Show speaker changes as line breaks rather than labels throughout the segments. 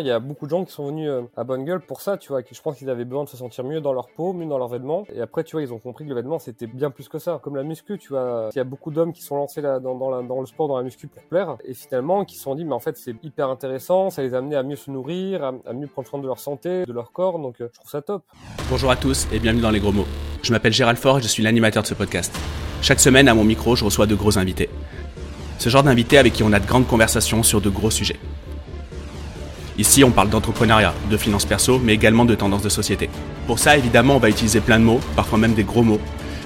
Il y a beaucoup de gens qui sont venus euh, à Bonne Gueule pour ça, tu vois. Je pense qu'ils avaient besoin de se sentir mieux dans leur peau, mieux dans leurs vêtements. Et après, tu vois, ils ont compris que le vêtement, c'était bien plus que ça. Comme la muscu, tu vois. Il y a beaucoup d'hommes qui sont lancés dans, le sport, dans la muscu pour plaire. Et finalement, qui se sont dit, mais en fait, c'est hyper intéressant. Ça les a amenés à mieux se nourrir, à, mieux prendre soin de leur santé, de leur corps. Donc, euh, je trouve ça top.
Bonjour à tous et bienvenue dans les gros mots. Je m'appelle Gérald Fort et je suis l'animateur de ce podcast. Chaque semaine, à mon micro, je reçois de gros invités. Ce genre d'invités avec qui on a de grandes conversations sur de gros sujets. Ici, on parle d'entrepreneuriat, de finances perso, mais également de tendances de société. Pour ça, évidemment, on va utiliser plein de mots, parfois même des gros mots.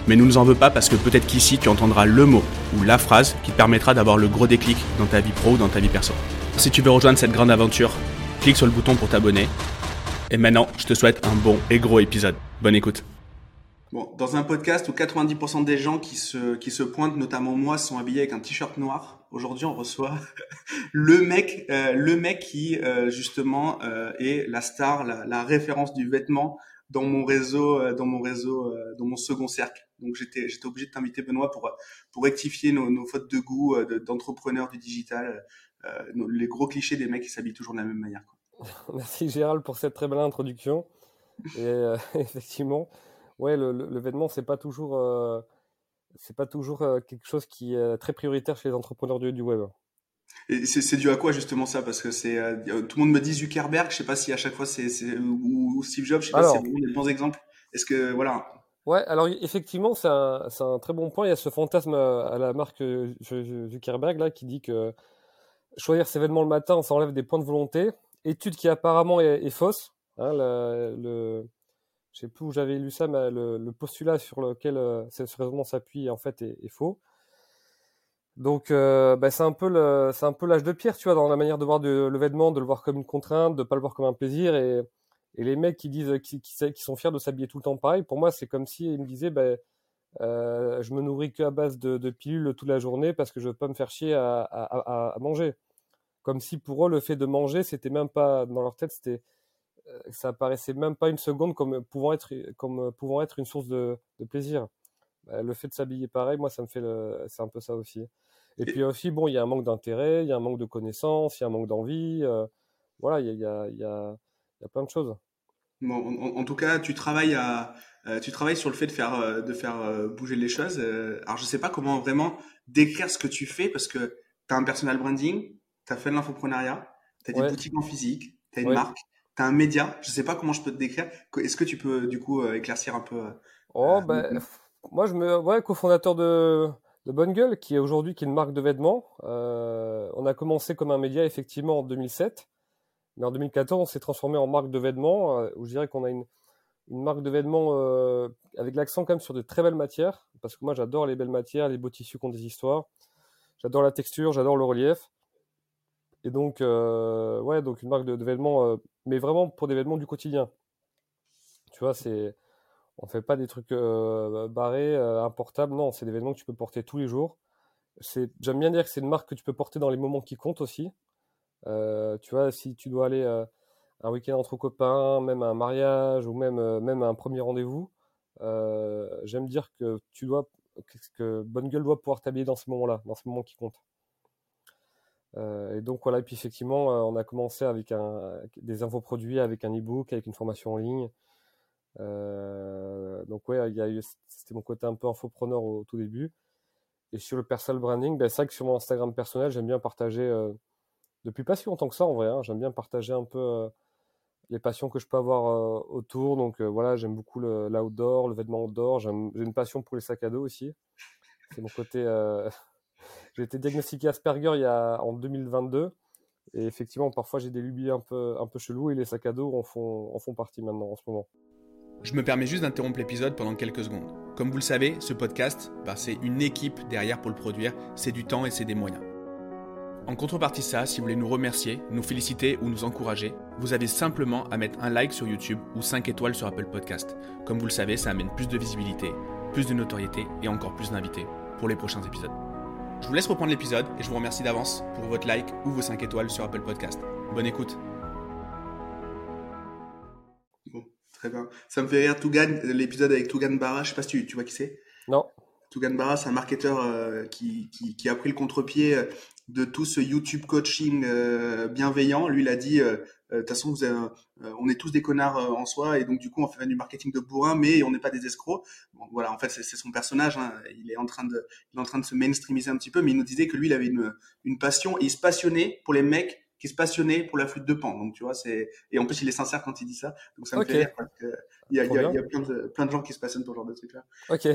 Mais nous ne nous en veux pas parce que peut-être qu'ici, tu entendras le mot ou la phrase qui te permettra d'avoir le gros déclic dans ta vie pro ou dans ta vie perso. Si tu veux rejoindre cette grande aventure, clique sur le bouton pour t'abonner. Et maintenant, je te souhaite un bon et gros épisode. Bonne écoute.
Bon, dans un podcast où 90% des gens qui se, qui se pointent, notamment moi, sont habillés avec un t-shirt noir, Aujourd'hui, on reçoit le mec, euh, le mec qui euh, justement euh, est la star, la, référence du vêtement dans mon réseau, dans mon réseau, dans mon second cercle. Donc j'étais, j'étais obligé de t'inviter Benoît pour rectifier nos, fautes de goût d'entrepreneurs du digital, les gros clichés des mecs qui s'habillent toujours de la même manière.
Merci Gérald pour cette très belle introduction. Et effectivement, ouais, le, le, le vêtement c'est pas toujours c'est pas toujours euh, quelque chose qui est très prioritaire chez les entrepreneurs du, web.
c'est dû à quoi justement ça? Parce que c'est euh, tout le monde me dit Zuckerberg, je sais pas si à chaque fois c'est ou, Steve Jobs, je sais pas si c'est des bons exemples. Est-ce que voilà
Ouais, alors effectivement, c'est un, un, très bon point. Il y a ce fantasme euh, à la marque Zuckerberg là qui dit que choisir ses vêtements le matin, ça enlève des points de volonté. Étude qui apparemment est, fausse. Hein, le, je sais plus où j'avais lu ça, mais le, postulat sur lequel euh, ce raisonnement s'appuie en fait est, faux. Donc euh, bah, c'est un peu c'est un peu l'âge de pierre, tu vois, dans la manière de voir le vêtement, de le voir comme une contrainte, de pas le voir comme un plaisir. Et, les mecs qui disent, qui, sont fiers de s'habiller tout le temps pareil, pour moi c'est comme si ils me disaient, bah, euh, je me nourris que à base de, pilules toute la journée parce que je veux pas me faire chier à, manger. Comme si pour eux le fait de manger, c'était même pas dans leur tête, c'était ça paraissait même pas une seconde comme pouvant être, comme pouvant être une source de, plaisir. Bah, le fait de s'habiller pareil, moi, ça me fait c'est un peu ça aussi. Et, puis aussi, bon, il y a un manque d'intérêt, il y a un manque de connaissances, il y a un manque d'envie. Euh, voilà, il y a, y, a, plein de choses.
Bon, en, tout cas, tu travailles à, euh, tu travailles sur le fait de faire, de faire bouger les choses. alors, je sais pas comment vraiment décrire ce que tu fais parce que tu as un personal branding, tu as fait de l'infoprenariat, tu as des boutiques en physique, tu as une marque tu un média, je sais pas comment je peux te décrire. Est-ce que tu peux du coup euh, éclaircir un peu euh,
Oh, ben, moi je me. Ouais, cofondateur de, de Bonne Gueule, qui est aujourd'hui qui est une marque de vêtements. Euh, on a commencé comme un média effectivement en 2007, mais en 2014 on s'est transformé en marque de vêtements, où je dirais qu'on a une, une marque de vêtements avec l'accent quand même sur de très belles matières, parce que moi j'adore les belles matières, les beaux tissus qui ont des histoires. J'adore la texture, j'adore le relief. Et donc, euh, ouais, donc une marque de, vêtements, euh, mais vraiment pour des vêtements du quotidien. Tu vois, c'est, on fait pas des trucs euh, barrés, importables. Non, c'est des vêtements que tu peux porter tous les jours. J'aime bien dire que c'est une marque que tu peux porter dans les moments qui comptent aussi. tu vois, si tu dois aller un week-end entre copains, même à un mariage ou même même à un premier rendez-vous, j'aime dire que tu dois que Bonne Gueule doit pouvoir t'habiller dans ce moment-là, dans ce moment qui compte. Euh, et donc voilà, et puis effectivement, euh, on a commencé avec un, des infoproduits, avec un e-book, avec une formation en ligne. Euh, donc ouais, il y a c'était mon côté un peu infopreneur au, tout début. Et sur le personal branding, ben, c'est vrai que sur mon Instagram personnel, j'aime bien partager, depuis pas si longtemps que ça en vrai, hein, j'aime bien partager un peu les passions que je peux avoir autour. Donc voilà, j'aime beaucoup l'outdoor, le vêtement outdoor, j'ai une passion pour les sacs à dos aussi. C'est mon côté j'ai été diagnostiqué Asperger il y a, en 2022. Et effectivement, parfois, j'ai des lubies un peu, un peu chelous et les sacs à dos en font, en font partie maintenant, en ce moment.
Je me permets juste d'interrompre l'épisode pendant quelques secondes. Comme vous le savez, ce podcast, bah, c'est une équipe derrière pour le produire, c'est du temps et c'est des moyens. En contrepartie de ça, si vous voulez nous remercier, nous féliciter ou nous encourager, vous avez simplement à mettre un like sur YouTube ou 5 étoiles sur Apple Podcast. Comme vous le savez, ça amène plus de visibilité, plus de notoriété et encore plus d'invités pour les prochains épisodes. Je vous laisse reprendre l'épisode et je vous remercie d'avance pour votre like ou vos 5 étoiles sur Apple Podcast. Bonne écoute.
Bon, très bien. Ça me fait rire Tougan, l'épisode avec Tougan Barra, je sais pas si tu, vois qui c'est.
Non.
Tougan Barra, c'est un marketeur euh, qui, a pris le contre-pied euh, de tout ce YouTube coaching euh, bienveillant. Lui, il a dit de toute façon, on est tous des connards en soi, et donc du coup, on fait du marketing de bourrin, mais on n'est pas des escrocs. Bon, voilà, en fait, c'est son personnage. Hein. Il est en train de, il est en train de se mainstreamiser un petit peu, mais il nous disait que lui, il avait une, une passion et il se passionnait pour les mecs qui se passionnaient pour la flûte de pan. Donc tu vois, c'est et en plus il est sincère quand il dit ça. Donc ça me fait rire parce que il y a, il y a, il y a plein, de, plein de gens qui se passionnent pour ce genre de trucs là.
Ok.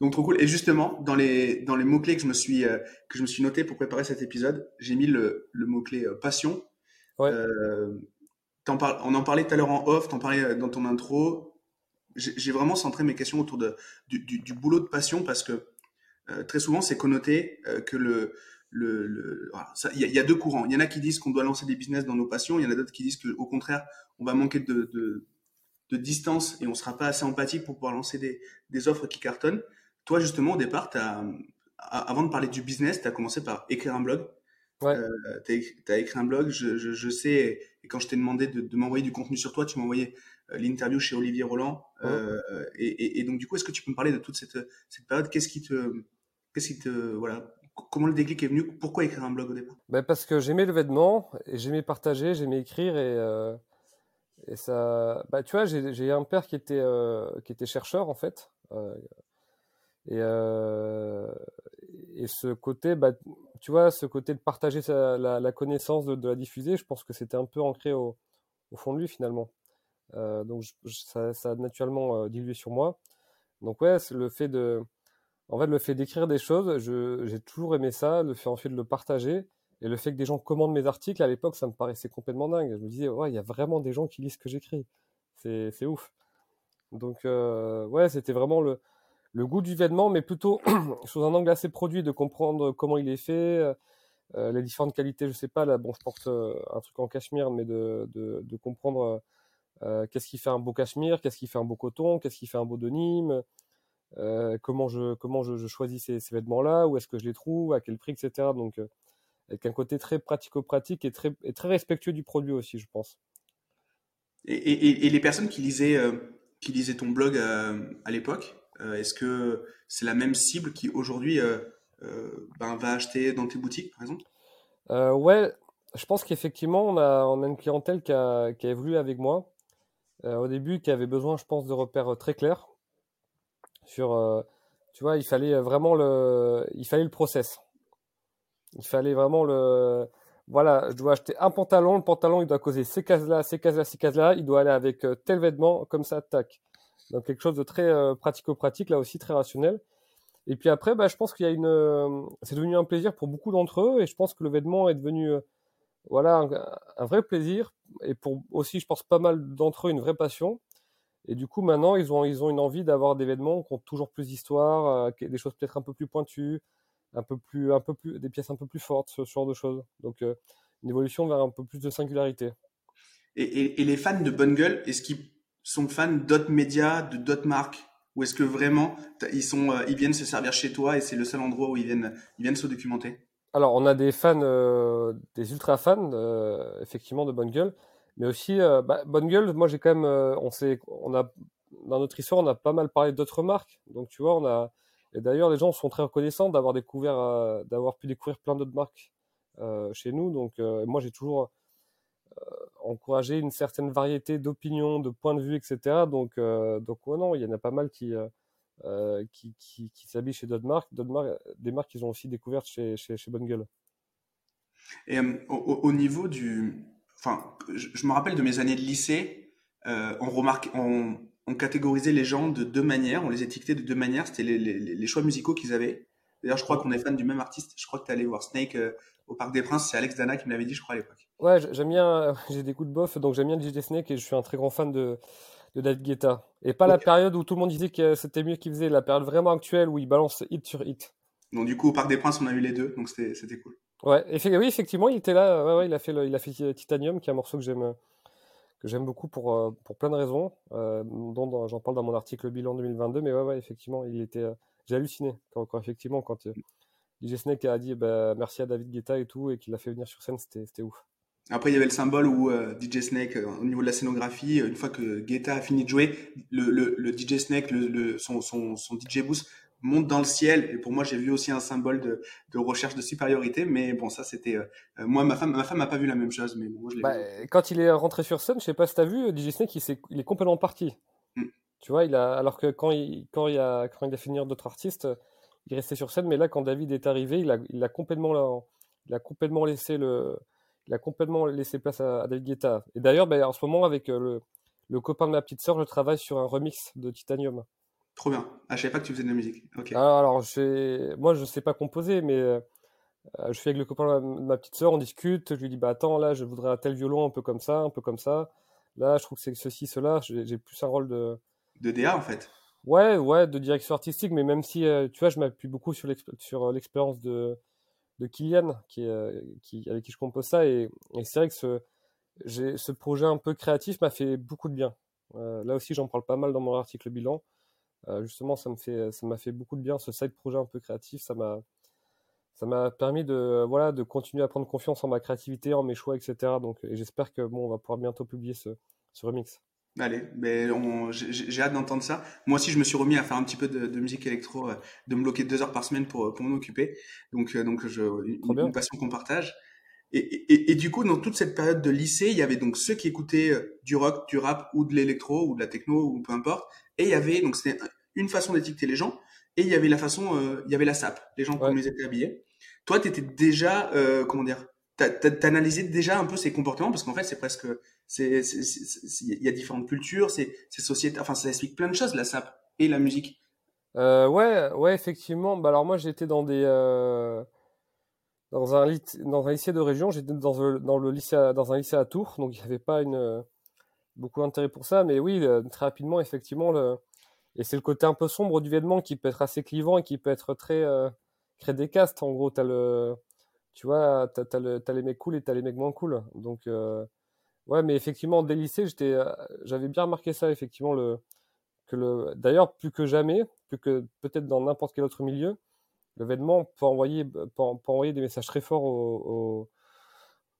Donc trop cool. Et justement, dans les dans les mots clés que je me suis euh, que je me suis noté pour préparer cet épisode, j'ai mis le, le mot clé euh, passion. Euh, on en parlait tout à l'heure en off, t'en parlais euh, dans ton intro. J'ai vraiment centré mes questions autour du, boulot de passion parce que très souvent c'est connoté que le il y, a deux courants. Il y en a qui disent qu'on doit lancer des business dans nos passions. Il y en a d'autres qui disent qu'au contraire, on va manquer de, distance et on sera pas assez empathique pour pouvoir lancer des, offres qui cartonnent. Toi, justement, au départ, avant de parler du business, tu as commencé par écrire un blog.
Ouais.
Euh, tu as, écrit un blog, je, je, je sais, et quand je t'ai demandé de, de m'envoyer du contenu sur toi, tu m'as envoyé euh, l'interview chez Olivier Roland.
Ouais.
Euh, et, et, et, donc, du coup, est-ce que tu peux me parler de toute cette, cette période? Qu'est-ce qui te. Qu'est-ce qui te. Voilà. Comment le déclic est venu? Pourquoi écrire un blog au départ?
Ben Parce que j'aimais le vêtement, et j'aimais partager, j'aimais écrire, et, euh, et ça. Bah, tu vois, j'ai un père qui était, euh, qui était chercheur, en fait. Et, et ce côté, bah, tu vois, ce côté de partager la, connaissance, de, la diffuser, je pense que c'était un peu ancré au, fond de lui finalement. Euh, donc ça, a naturellement euh, dilué sur moi. Donc ouais, le fait de, en fait, le fait d'écrire des choses, j'ai toujours aimé ça, le fait ensuite de le partager. Et le fait que des gens commandent mes articles, à l'époque, ça me paraissait complètement dingue. Je me disais, ouais, il y a vraiment des gens qui lisent ce que j'écris. C'est ouf. Donc, euh, ouais, c'était vraiment le, le goût du vêtement, mais plutôt sous un angle assez produit, de comprendre comment il est fait, euh, les différentes qualités, je sais pas, là, bon, je porte euh, un truc en cachemire, mais de, de, comprendre euh, qu'est-ce qui fait un beau cachemire, qu'est-ce qui fait un beau coton, qu'est-ce qui fait un beau denim, comment je, comment je, choisis ces, ces vêtements-là, où est-ce que je les trouve, à quel prix, etc. Donc, avec un côté très pratico-pratique et très, et très respectueux du produit aussi, je pense.
Et, et, et les personnes qui lisaient, qui lisaient ton blog à l'époque, Est-ce que c'est la même cible qui aujourd'hui euh, euh, ben, va acheter dans tes boutiques, par exemple?
Ouais, je pense qu'effectivement, on a, on a une clientèle qui a, qui a évolué avec moi. au début, qui avait besoin, je pense, de repères très clairs sur, tu vois, il fallait vraiment le, il fallait le process. Il fallait vraiment le, voilà, je dois acheter un pantalon, le pantalon il doit causer ces cases-là, ces cases-là, ces cases-là, il doit aller avec tel vêtement, comme ça, tac. Donc quelque chose de très euh, pratico-pratique, là aussi très rationnel. Et puis après, bah, je pense qu'il y a une, euh, c'est devenu un plaisir pour beaucoup d'entre eux, et je pense que le vêtement est devenu, euh, voilà, un, vrai plaisir, et pour aussi, je pense pas mal d'entre eux une vraie passion. Et du coup, maintenant, ils ont, ils ont une envie d'avoir des vêtements qui ont toujours plus d'histoire, des choses peut-être un peu plus pointues, un peu plus, un peu plus, des pièces un peu plus fortes, ce genre de choses. Donc, une évolution vers un peu plus de singularité.
Et, et, et les fans de Bonne Gueule, est-ce qu'ils sont fans d'autres médias, de d'autres marques? Ou est-ce que vraiment ils sont, euh, ils viennent se servir chez toi et c'est le seul endroit où ils viennent, ils viennent se documenter?
Alors, on a des fans, euh, des ultra fans, euh, effectivement, de Bonne Gueule, mais aussi bah, Bonne Gueule. Moi, j'ai quand même, on sait, on a dans notre histoire, on a pas mal parlé d'autres marques. Donc, tu vois, on a et d'ailleurs, les gens sont très reconnaissants d'avoir découvert, d'avoir pu découvrir plein d'autres marques chez nous. Donc, moi, j'ai toujours encourager une certaine variété d'opinions, de points de vue, etc. Donc, euh, donc ouais, non, il y en a pas mal qui, euh, qui, qui, qui s'habillent chez d'autres marques, d'autres marques, des marques qu'ils ont aussi découvertes chez, chez, chez Bonne Gueule.
Et euh, au, au, niveau du, enfin, je, je, me rappelle de mes années de lycée, euh, on remarque, on, on catégorisait les gens de deux manières, on les étiquetait de deux manières. C'était les, les, les choix musicaux qu'ils avaient. D'ailleurs, je crois qu'on est fan du même artiste. Je crois que tu es allé voir Snake euh, au Parc des Princes. C'est Alex Dana qui me l'avait dit, je crois, à l'époque.
Ouais, j'aime bien, j'ai des coups de bof, donc j'aime bien DJ Snake et je suis un très grand fan de, de David Guetta. Et pas la période où tout le monde disait que c'était mieux qu'il faisait, la période vraiment actuelle où il balance hit sur hit.
Donc du coup, au Parc des Princes, on a eu les deux, donc c'était cool.
Ouais, effectivement, oui, effectivement, il était là. Ouais, ouais, il a fait, le, il a fait Titanium, qui est un morceau que j'aime, que j'aime beaucoup pour, euh, pour plein de raisons, euh, dont j'en parle dans mon article bilan 2022. Mais ouais, ouais, effectivement, il était, euh, j'ai halluciné quand, quand, effectivement, quand DJ Snake a dit bah, merci à David Guetta et tout, et qu'il l'a fait venir sur scène, c'était ouf.
Après, il y avait le symbole où euh, DJ Snake, euh, au niveau de la scénographie, euh, une fois que Guetta a fini de jouer, le, le, le DJ Snake, le, son, son, son, DJ boost monte dans le ciel. Et pour moi, j'ai vu aussi un symbole de, de, recherche de supériorité. Mais bon, ça, c'était moi, ma femme, ma femme n'a pas vu la même chose. Mais bon, moi, je
bah, Quand il est rentré sur scène, je sais pas si t'as vu, DJ Snake, il, est, il est complètement parti. Mm. Tu vois, il a, alors que quand il, quand il a, quand il a fini d'autres artistes, il restait sur scène. Mais là, quand David est arrivé, il a, il a complètement, il a complètement laissé le, il a complètement laissé place à, David Guetta. Et d'ailleurs, ben, en ce moment, avec euh, le, le copain de ma petite sœur, je travaille sur un remix de Titanium.
Trop bien. Ah, je savais pas que tu faisais de la musique. Ok.
Alors, alors moi, je sais pas composer, mais euh, je suis avec le copain de ma, petite sœur, on discute. Je lui dis, bah attends, là, je voudrais un tel violon, un peu comme ça, un peu comme ça. Là, je trouve que c'est ceci, cela. J'ai plus un rôle de.
De DA, en fait.
Ouais, ouais, de direction artistique, mais même si, euh, tu vois, je m'appuie beaucoup sur euh, l'expérience de, de Kylian, qui, qui, avec qui je compose ça. Et, et c'est vrai que ce, projet un peu créatif m'a fait beaucoup de bien. là aussi, j'en parle pas mal dans mon article bilan. Euh, justement, ça fait, m'a fait beaucoup de bien ce side projet un peu créatif. Ça m'a, permis de, voilà, de continuer à prendre confiance en ma créativité, en mes choix, etc. Donc, et j'espère que bon, on va pouvoir bientôt publier ce remix.
Allez, mais j'ai hâte d'entendre ça. Moi aussi, je me suis remis à faire un petit peu de, musique électro, euh, de me bloquer deux heures par semaine pour, pour m'en occuper. Donc, euh, donc je, une, une passion qu'on partage. Et, et, et, du coup, dans toute cette période de lycée, il y avait donc ceux qui écoutaient du rock, du rap ou de l'électro ou de la techno ou peu importe, et il y avait, donc c'était une façon d'étiqueter les gens, et il y avait la façon, euh, il y avait la SAP, les gens, comme ils étaient habillés. Toi, tu étais déjà, euh, comment dire, t'analysais déjà un peu ces comportements, parce qu'en fait, c'est presque, c'est, il y a différentes cultures, c'est, société, enfin, ça explique plein de choses, la SAP et la musique.
Euh, ouais, ouais, effectivement. Bah alors moi, j'étais dans des, euh, dans un, dans un lycée de région, j'étais dans, dans le lycée, dans un lycée à Tours, donc il n'y avait pas une beaucoup d'intérêt pour ça. Mais oui, euh, très rapidement, effectivement, le... et c'est le côté un peu sombre du vêtement qui peut être assez clivant et qui peut être très euh, créer des castes. En gros, t'as le, tu vois, t'as, as, le... les mecs cool et t'as les mecs moins cool. Donc, euh... ouais, mais effectivement, dès lycée, j'étais, euh, j'avais bien remarqué ça, effectivement, le, que le, d'ailleurs, plus que jamais, plus que peut-être dans n'importe quel autre milieu, le vêtement peut envoyer, peut, envoyer des messages très forts aux,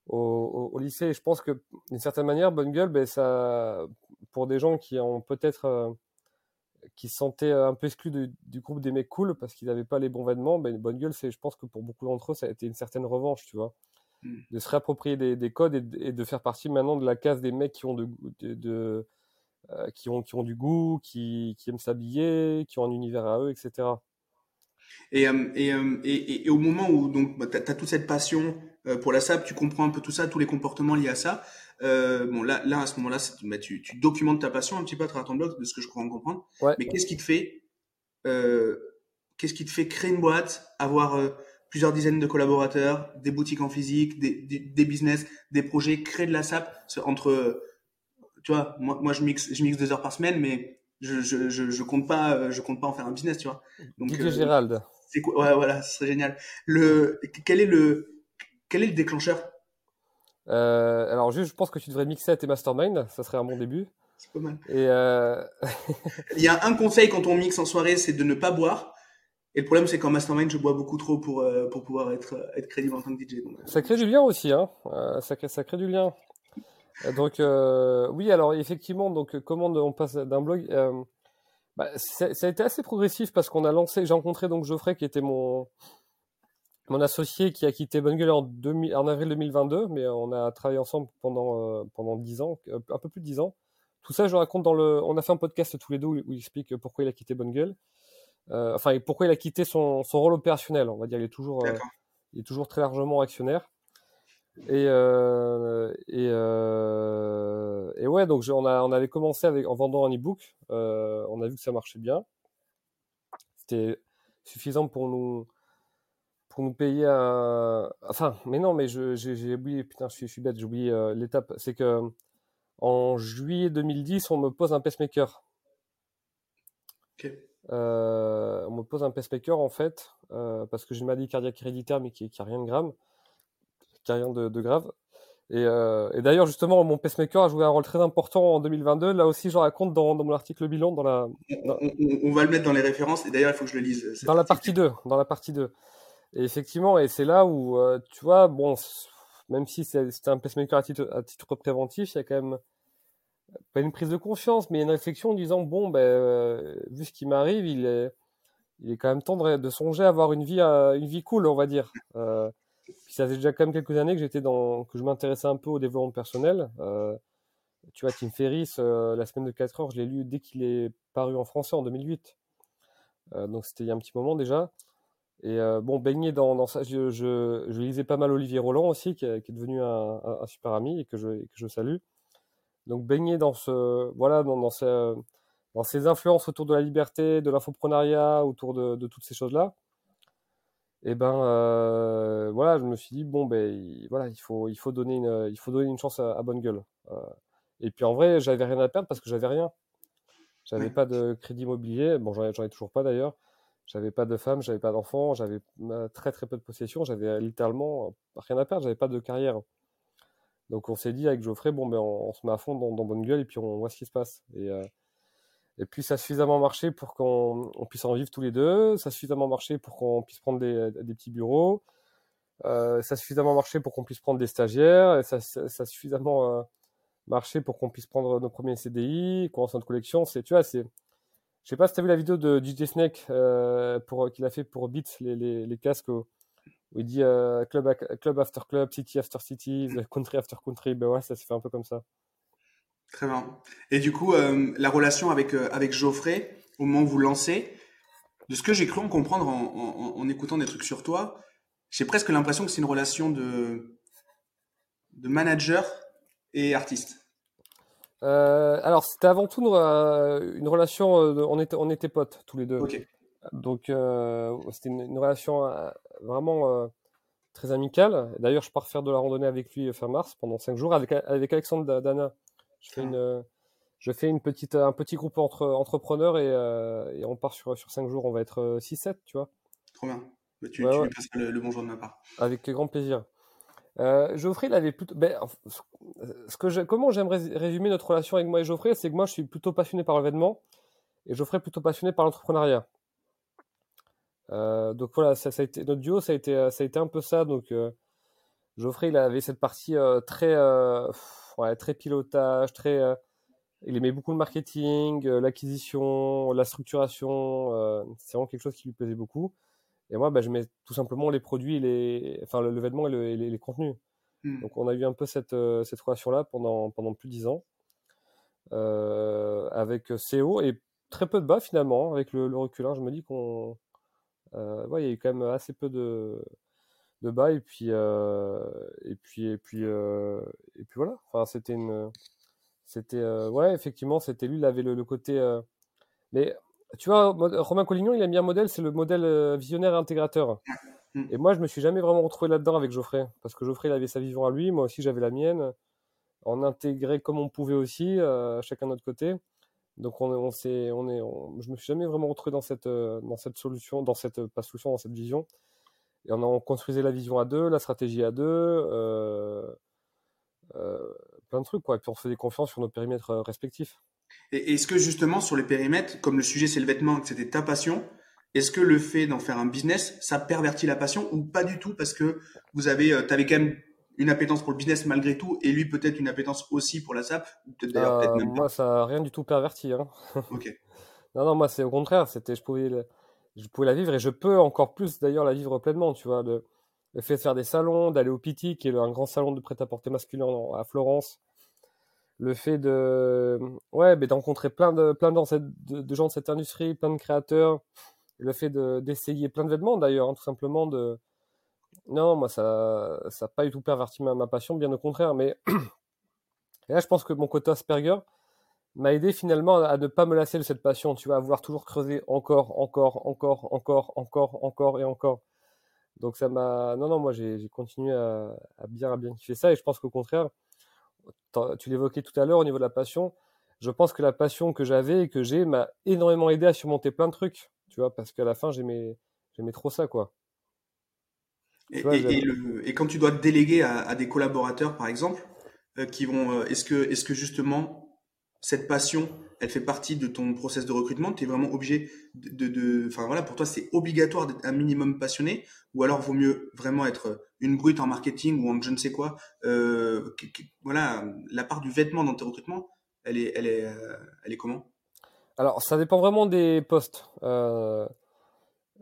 au, au, lycée. Et je pense que d'une certaine manière, Bonne Gueule, ben, ça, pour des gens qui ont peut-être euh, qui se sentaient un peu exclus du groupe des mecs cool parce qu'ils n'avaient pas les bons vêtements, ben, Bonne Gueule, c'est, je pense que pour beaucoup d'entre eux, ça a été une certaine revanche, tu vois, hmm. de se réapproprier des, des codes et de, faire partie maintenant de la case des mecs qui ont de, de, euh, qui ont qui ont du goût, qui, qui aiment s'habiller, qui ont un univers à eux, etc.
Et, euh, et, et, et, au moment où donc bah, tu as, toute cette passion euh, pour la SAP, tu comprends un peu tout ça, tous les comportements liés à ça. Euh, bon, là, là, à ce moment-là, bah, tu, tu, documentes ta passion un petit peu à travers ton blog, de ce que je crois en comprendre. Mais qu'est-ce qui te fait, euh, qu'est-ce qui te fait créer une boîte, avoir euh, plusieurs dizaines de collaborateurs, des boutiques en physique, des, des, des, business, des projets, créer de la SAP entre, tu vois, moi, moi, je mixe, je mixe deux heures par semaine, mais je, je, je, je compte pas, je compte pas en faire un business, tu vois.
Donc, Gérald.
C'est quoi Ouais, voilà, ce serait génial. Le, quel est le, quel est le déclencheur?
Euh, Alors, juste, je pense que tu devrais mixer à tes mastermind, ça serait un bon début.
C'est pas mal.
Et euh...
Il y a un conseil quand on mixe en soirée, c'est de ne pas boire. Et le problème, c'est qu'en mastermind, je bois beaucoup trop pour, euh, pour pouvoir être, être crédible en tant que DJ. Donc,
ça crée du lien aussi, hein. Euh, ça, crée, ça crée du lien. Donc, oui, alors effectivement, donc comment on passe d'un blog bah, ça a été assez progressif parce qu'on a lancé, j'ai rencontré donc Geoffrey qui était mon, mon associé qui a quitté Bungle en, en avril 2022, mais on a travaillé ensemble pendant euh, pendant dix ans, euh, un peu plus de dix ans. Tout ça, je raconte dans le. On a fait un podcast tous les deux où, il explique pourquoi il a quitté Bungle. Euh, enfin, pourquoi il a quitté son, son rôle opérationnel. On va dire, il est toujours, euh, il est toujours très largement actionnaire. Et euh, et, et ouais, donc on a on avait commencé avec en vendant un ebook. on a vu que ça marchait bien. C'était suffisant pour nous pour nous payer un. Enfin, mais non, mais j'ai oublié, putain, je suis, je suis bête, j'ai oublié euh, l'étape. C'est que en juillet 2010, on me pose un pacemaker.
Ok.
Euh, on me pose un pacemaker en fait, euh, parce que j'ai une maladie cardiaque héréditaire, mais qui, qui a rien de grave. Qui a rien de, de grave. Et, euh, et d'ailleurs, justement, mon pacemaker a joué un rôle très important en 2022. Là aussi, je raconte dans, dans mon article bilan. Dans la,
On, on, on, va le mettre dans les références. Et d'ailleurs, il faut que je le lise.
Dans la partie 2. Dans la partie 2. Et effectivement, et c'est là où, euh, tu vois, bon, même si c'était un pacemaker à titre, à titre préventif, il y a quand même pas une prise de confiance, mais une réflexion en disant, bon, ben, euh, vu ce qui m'arrive, il est, il est quand même temps de, songer à avoir une vie, une vie cool, on va dire. Ça faisait déjà quand même quelques années que j'étais dans, que je m'intéressais un peu au développement personnel. tu vois, Tim Ferriss, la semaine de 4 heures, je l'ai lu dès qu'il est paru en français en 2008. donc c'était il y a un petit moment déjà. Et bon, baigner dans, ça, je, lisais pas mal Olivier Roland aussi, qui, est devenu un, super ami et que je, que je salue. Donc baigner dans ce, voilà, dans, dans, ce, dans ces influences autour de la liberté, de l'infoprenariat, autour de, toutes ces choses-là. Et ben euh, voilà, je me suis dit bon ben voilà, il faut il faut donner une il faut donner une chance à, bonne gueule. Euh, et puis en vrai, j'avais rien à perdre parce que j'avais rien. J'avais pas de crédit immobilier, bon j'en ai, ai toujours pas d'ailleurs. J'avais pas de femme, j'avais pas d'enfant, j'avais euh, très très peu de possessions, j'avais littéralement rien à perdre, j'avais pas de carrière. Donc on s'est dit avec Geoffrey, bon ben on, se met à fond dans, Bonne Gueule et puis on voit ce qui se passe. Et, euh, et puis ça a suffisamment marché pour qu'on puisse en vivre tous les deux, ça a suffisamment marché pour qu'on puisse prendre des, petits bureaux, euh, ça a suffisamment marché pour qu'on puisse prendre des stagiaires, ça, a suffisamment euh, marché pour qu'on puisse prendre nos premiers CDI, commencer notre collection. C'est, tu vois, c'est, je sais pas si tu as vu la vidéo de DJ Snake euh, pour qu'il a fait pour Beats les, les, les casques où, il dit euh, club, club after club, city after city, country after country. Ben ouais, ça se fait un peu comme ça.
Très bien. Et du coup, euh, la relation avec euh, avec Geoffrey au moment où vous lancez, de ce que j'ai cru en comprendre en, en, en, écoutant des trucs sur toi, j'ai presque l'impression que c'est une relation de de manager et artiste.
Euh, alors, c'était avant tout une, relation. On, était, on était potes tous les deux. Donc, c'était une, relation vraiment très amicale. D'ailleurs, je pars faire de la randonnée avec lui fin mars pendant cinq jours avec, avec Alexandre Dana. Je fais, ah. une, je fais une petite, un petit groupe entre entrepreneurs et, et on part sur, sur cinq jours. On va être 6-7, tu vois.
Trop bien. Tu, tu lui passes le, le bonjour de ma part.
Avec grand plaisir. Euh, Geoffrey, il avait plutôt. Ben, ce que je... Comment j'aimerais résumer notre relation avec moi et Geoffrey, c'est que moi, je suis plutôt passionné par l'événement et Geoffrey plutôt passionné par l'entrepreneuriat. Euh, donc voilà, ça, ça, a été notre duo, ça a été, ça a été un peu ça. Donc euh, Geoffrey, il avait cette partie euh, très, euh, ouais, très pilotage, très. il aimait beaucoup le marketing, l'acquisition, la structuration. c'est vraiment quelque chose qui lui plaisait beaucoup. Et moi, bah, je mets tout simplement les produits, les, enfin, le, vêtement et, les, contenus. Hmm. Donc, on a eu un peu cette, euh, cette relation-là pendant, pendant plus de dix ans euh, avec CO et très peu de bas finalement. Avec le, recul, hein. je me dis qu'on, euh, ouais, il y a eu quand même assez peu de, de bas et puis, et puis, et puis, et puis voilà. Enfin, c'était une, c'était, ouais, effectivement, c'était lui, il avait le, le côté, mais tu vois, Romain Collignon, il a mis un modèle, c'est le modèle euh, visionnaire et intégrateur. Mm. Et moi, je me suis jamais vraiment retrouvé là-dedans avec Geoffrey, parce que Geoffrey, il avait sa vision à lui, moi aussi, j'avais la mienne. On intégrait comme on pouvait aussi, euh, chacun de notre côté. Donc, on, on, est, on est, je me suis jamais vraiment retrouvé dans cette, euh, dans cette solution, dans cette, pas solution, dans cette vision. Et on, a, construisait la vision à deux, la stratégie à deux, euh, plein de trucs, quoi. Et puis, on faisait confiance sur nos périmètres respectifs.
Et est-ce que justement sur les périmètres, comme le sujet c'est le vêtement, que c'était ta passion, est-ce que le fait d'en faire un business, ça pervertit la passion ou pas du tout parce que vous avez, euh, avais quand même une appétence pour le business malgré tout et lui peut-être une appétence aussi pour la SAP
peut-être euh, Moi ça n'a rien du tout perverti. Hein.
ok.
non non moi c'est au contraire c'était je pouvais je pouvais la vivre et je peux encore plus d'ailleurs la vivre pleinement tu vois le, fait de faire des salons d'aller au Piti qui est un grand salon de prêt-à-porter masculin à Florence. Le fait de ouais mais d'encontrer plein de plein de, de, gens de cette industrie plein de créateurs. Le fait d'essayer plein de vêtements d'ailleurs hein, tout simplement de non moi ça ça n'a pas du tout perverti ma, ma, passion bien au contraire mais et là je pense que mon côté Asperger m'a aidé finalement à ne pas me lasser de cette passion tu vas avoir toujours creusé encore encore encore encore encore encore et encore donc ça m'a non non moi j'ai continué à, à bien à bien kiffer ça et je pense qu'au contraire tu l'évoquais tout à l'heure au niveau de la passion. Je pense que la passion que j'avais et que j'ai m'a énormément aidé à surmonter plein de trucs, tu vois, parce qu'à la fin, j'aimais, j'aimais trop ça, quoi.
Et, et, quand tu dois te déléguer à, des collaborateurs, par exemple, euh, qui vont, euh, est-ce que, est-ce que justement cette passion, elle fait partie de ton process de recrutement Tu es vraiment obligé de, enfin voilà, pour toi c'est obligatoire d'être un minimum passionné, ou alors vaut mieux vraiment être une brute en marketing ou en je ne sais quoi. Euh, voilà, la part du vêtement dans tes recrutements, elle est, euh, comment?
Alors ça dépend vraiment des postes. Euh,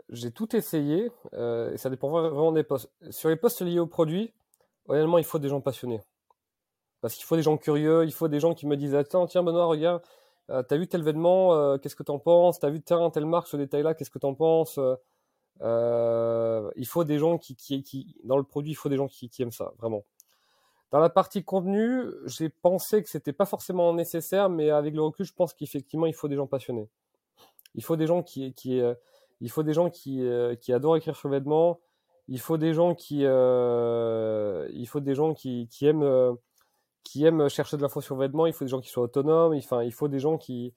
j'ai tout essayé, et ça dépend vraiment des postes. Sur les postes liés au produit, honnêtement, il faut des gens passionnés. Parce qu'il faut des gens curieux, il faut des gens qui me disent Attends, tiens, Benoît, regarde, t'as vu tel vêtement, qu'est-ce que t'en penses? T'as vu tel, telle marque, ce détail-là, qu'est-ce que t'en penses? Il faut des gens qui, qui, qui, dans le produit, il faut des gens qui, qui aiment ça, vraiment. Dans la partie contenu, j'ai pensé que c'était pas forcément nécessaire, mais avec le recul, je pense qu'effectivement, il faut des gens passionnés. Il faut des gens qui, qui euh, il faut des gens qui, euh, adorent écrire sur le vêtement. Il faut des gens qui, euh, il faut des gens qui aiment, qui aiment chercher de l'info sur le vêtement. Il faut des gens qui soient autonomes. Enfin, il faut des gens qui,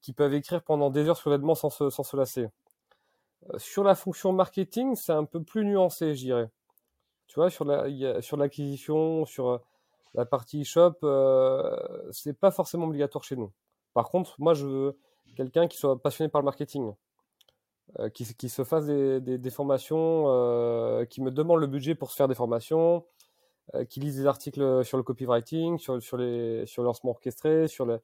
qui peuvent écrire pendant des heures sur le vêtement sans se, sans se lasser. Sur la fonction marketing, c'est un peu plus nuancé, je dirais. Tu vois, sur la, sur l'acquisition, sur euh, la partie shop, euh, c'est pas forcément obligatoire chez nous. Par contre, moi, je veux quelqu'un qui soit passionné par le marketing, euh, qui, qui, se fasse des, des, formations, euh, qui me demande le budget pour se faire des formations, qui lise des articles sur le copywriting, sur, sur, les, sur le lancement orchestré, sur le,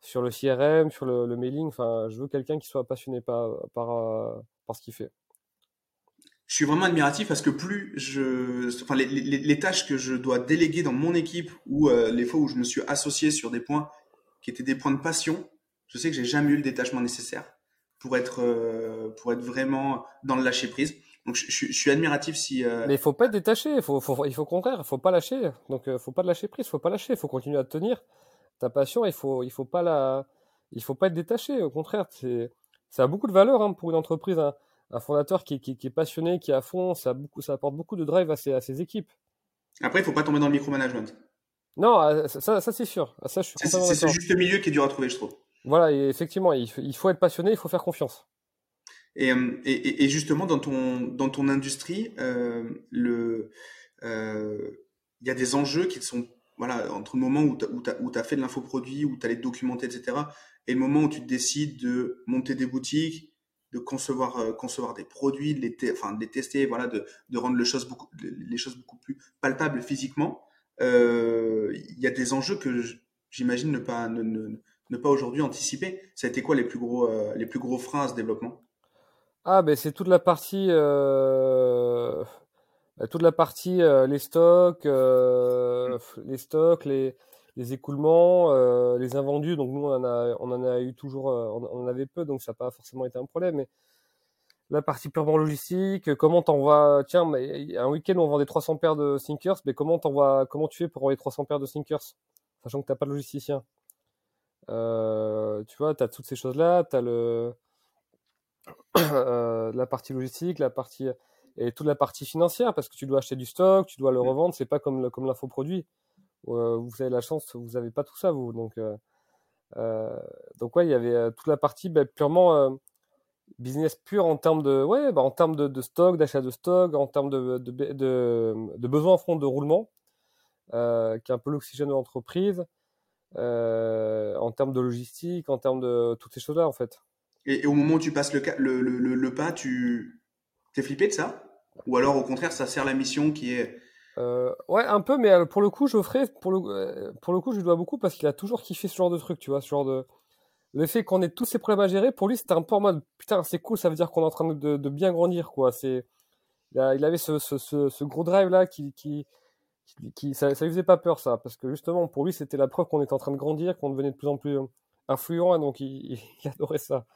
sur le CRM, sur le, mailing. Enfin, je veux quelqu'un qui soit passionné par, par, par ce qu'il fait
je suis vraiment admiratif parce que plus je, enfin les, les, tâches que je dois déléguer dans mon équipe ou euh, les fois où je me suis associé sur des points qui étaient des points de passion, je sais que j'ai jamais eu le détachement nécessaire pour être euh, pour être vraiment dans le lâcher prise. Donc je, je, suis admiratif si.
Euh... Mais il faut pas être détaché, il faut, faut, il faut au contraire, il faut pas lâcher. Donc euh, faut pas lâcher prise, faut pas lâcher, il faut continuer à tenir ta passion. Il faut il faut pas la, il faut pas être détaché. Au contraire, c'est ça a beaucoup de valeur hein, pour une entreprise. Hein un fondateur qui, qui, qui, est passionné, qui est à fond, ça, beaucoup, ça apporte beaucoup de drive à ses, à ses équipes.
Après, il faut pas tomber dans le micromanagement.
Non, ah, ça, ça c'est sûr. Ça,
c'est ce juste milieu qui est dur à trouver, je trouve.
Voilà, et effectivement, il, il faut être passionné, il faut faire confiance.
Et, euh, et, justement, dans ton, dans ton industrie, euh, euh, il y a des enjeux qui sont, voilà, entre le moment où tu as, fait de l'infoproduit, où tu allais te documenter, etc., et le moment où tu décides de monter des boutiques, de concevoir concevoir des produits, de les, enfin, les tester, voilà, de, de rendre le chose beaucoup, les choses beaucoup plus palpables physiquement. Il y a des enjeux que j'imagine ne pas ne, ne, pas aujourd'hui anticiper. Ça a été quoi les plus gros les plus gros freins à ce développement?
Ah ben c'est toute la partie euh, toute la partie les stocks mmh. les stocks les les écoulements, euh, les invendus. Donc nous, on en a, on en a eu toujours, euh, on en avait peu, donc ça n'a pas forcément été un problème. Mais la partie purement logistique, comment t'envoies, tiens, mais un week-end où on vendait 300 paires de sneakers, mais comment t'envoies, comment tu fais pour envoyer 300 paires de sneakers, sachant que t'as pas de logisticien? Euh, tu vois, tu as toutes ces choses-là, tu as le, euh, la partie logistique, la partie, et toute la partie financière, parce que tu dois acheter du stock, tu dois le revendre, c'est pas comme, comme l'infoproduit. Euh, vous avez la chance, vous n'avez pas tout ça, vous. Donc, euh, euh, donc ouais, il y avait toute la partie bah, purement business pur en termes de, ouais, bah, en termes de, de stock, d'achat de stock, en termes de, de, de, de besoin en front de roulement, euh, qui est un peu l'oxygène de l'entreprise, euh, en termes de logistique, en termes de toutes ces choses-là, en fait.
Et, au moment où tu passes le, le, pas, tu t'es flippé de ça? Ou alors, au contraire, ça sert la mission qui est
euh, ouais, un peu, mais euh, pour le coup, Geoffrey, pour le, euh, pour le coup, je lui dois beaucoup parce qu'il a toujours kiffé ce genre de truc, tu vois, ce genre de. Le fait qu'on ait tous ces problèmes à gérer, pour lui, c'était un peu en mode putain, c'est cool, ça veut dire qu'on est en train de, bien grandir, quoi. C'est, il, avait ce, ce, ce, gros drive là qui, qui, qui, ça, ça lui faisait pas peur, ça, parce que justement, pour lui, c'était la preuve qu'on était en train de grandir, qu'on devenait de plus en plus influent, donc il, adorait ça.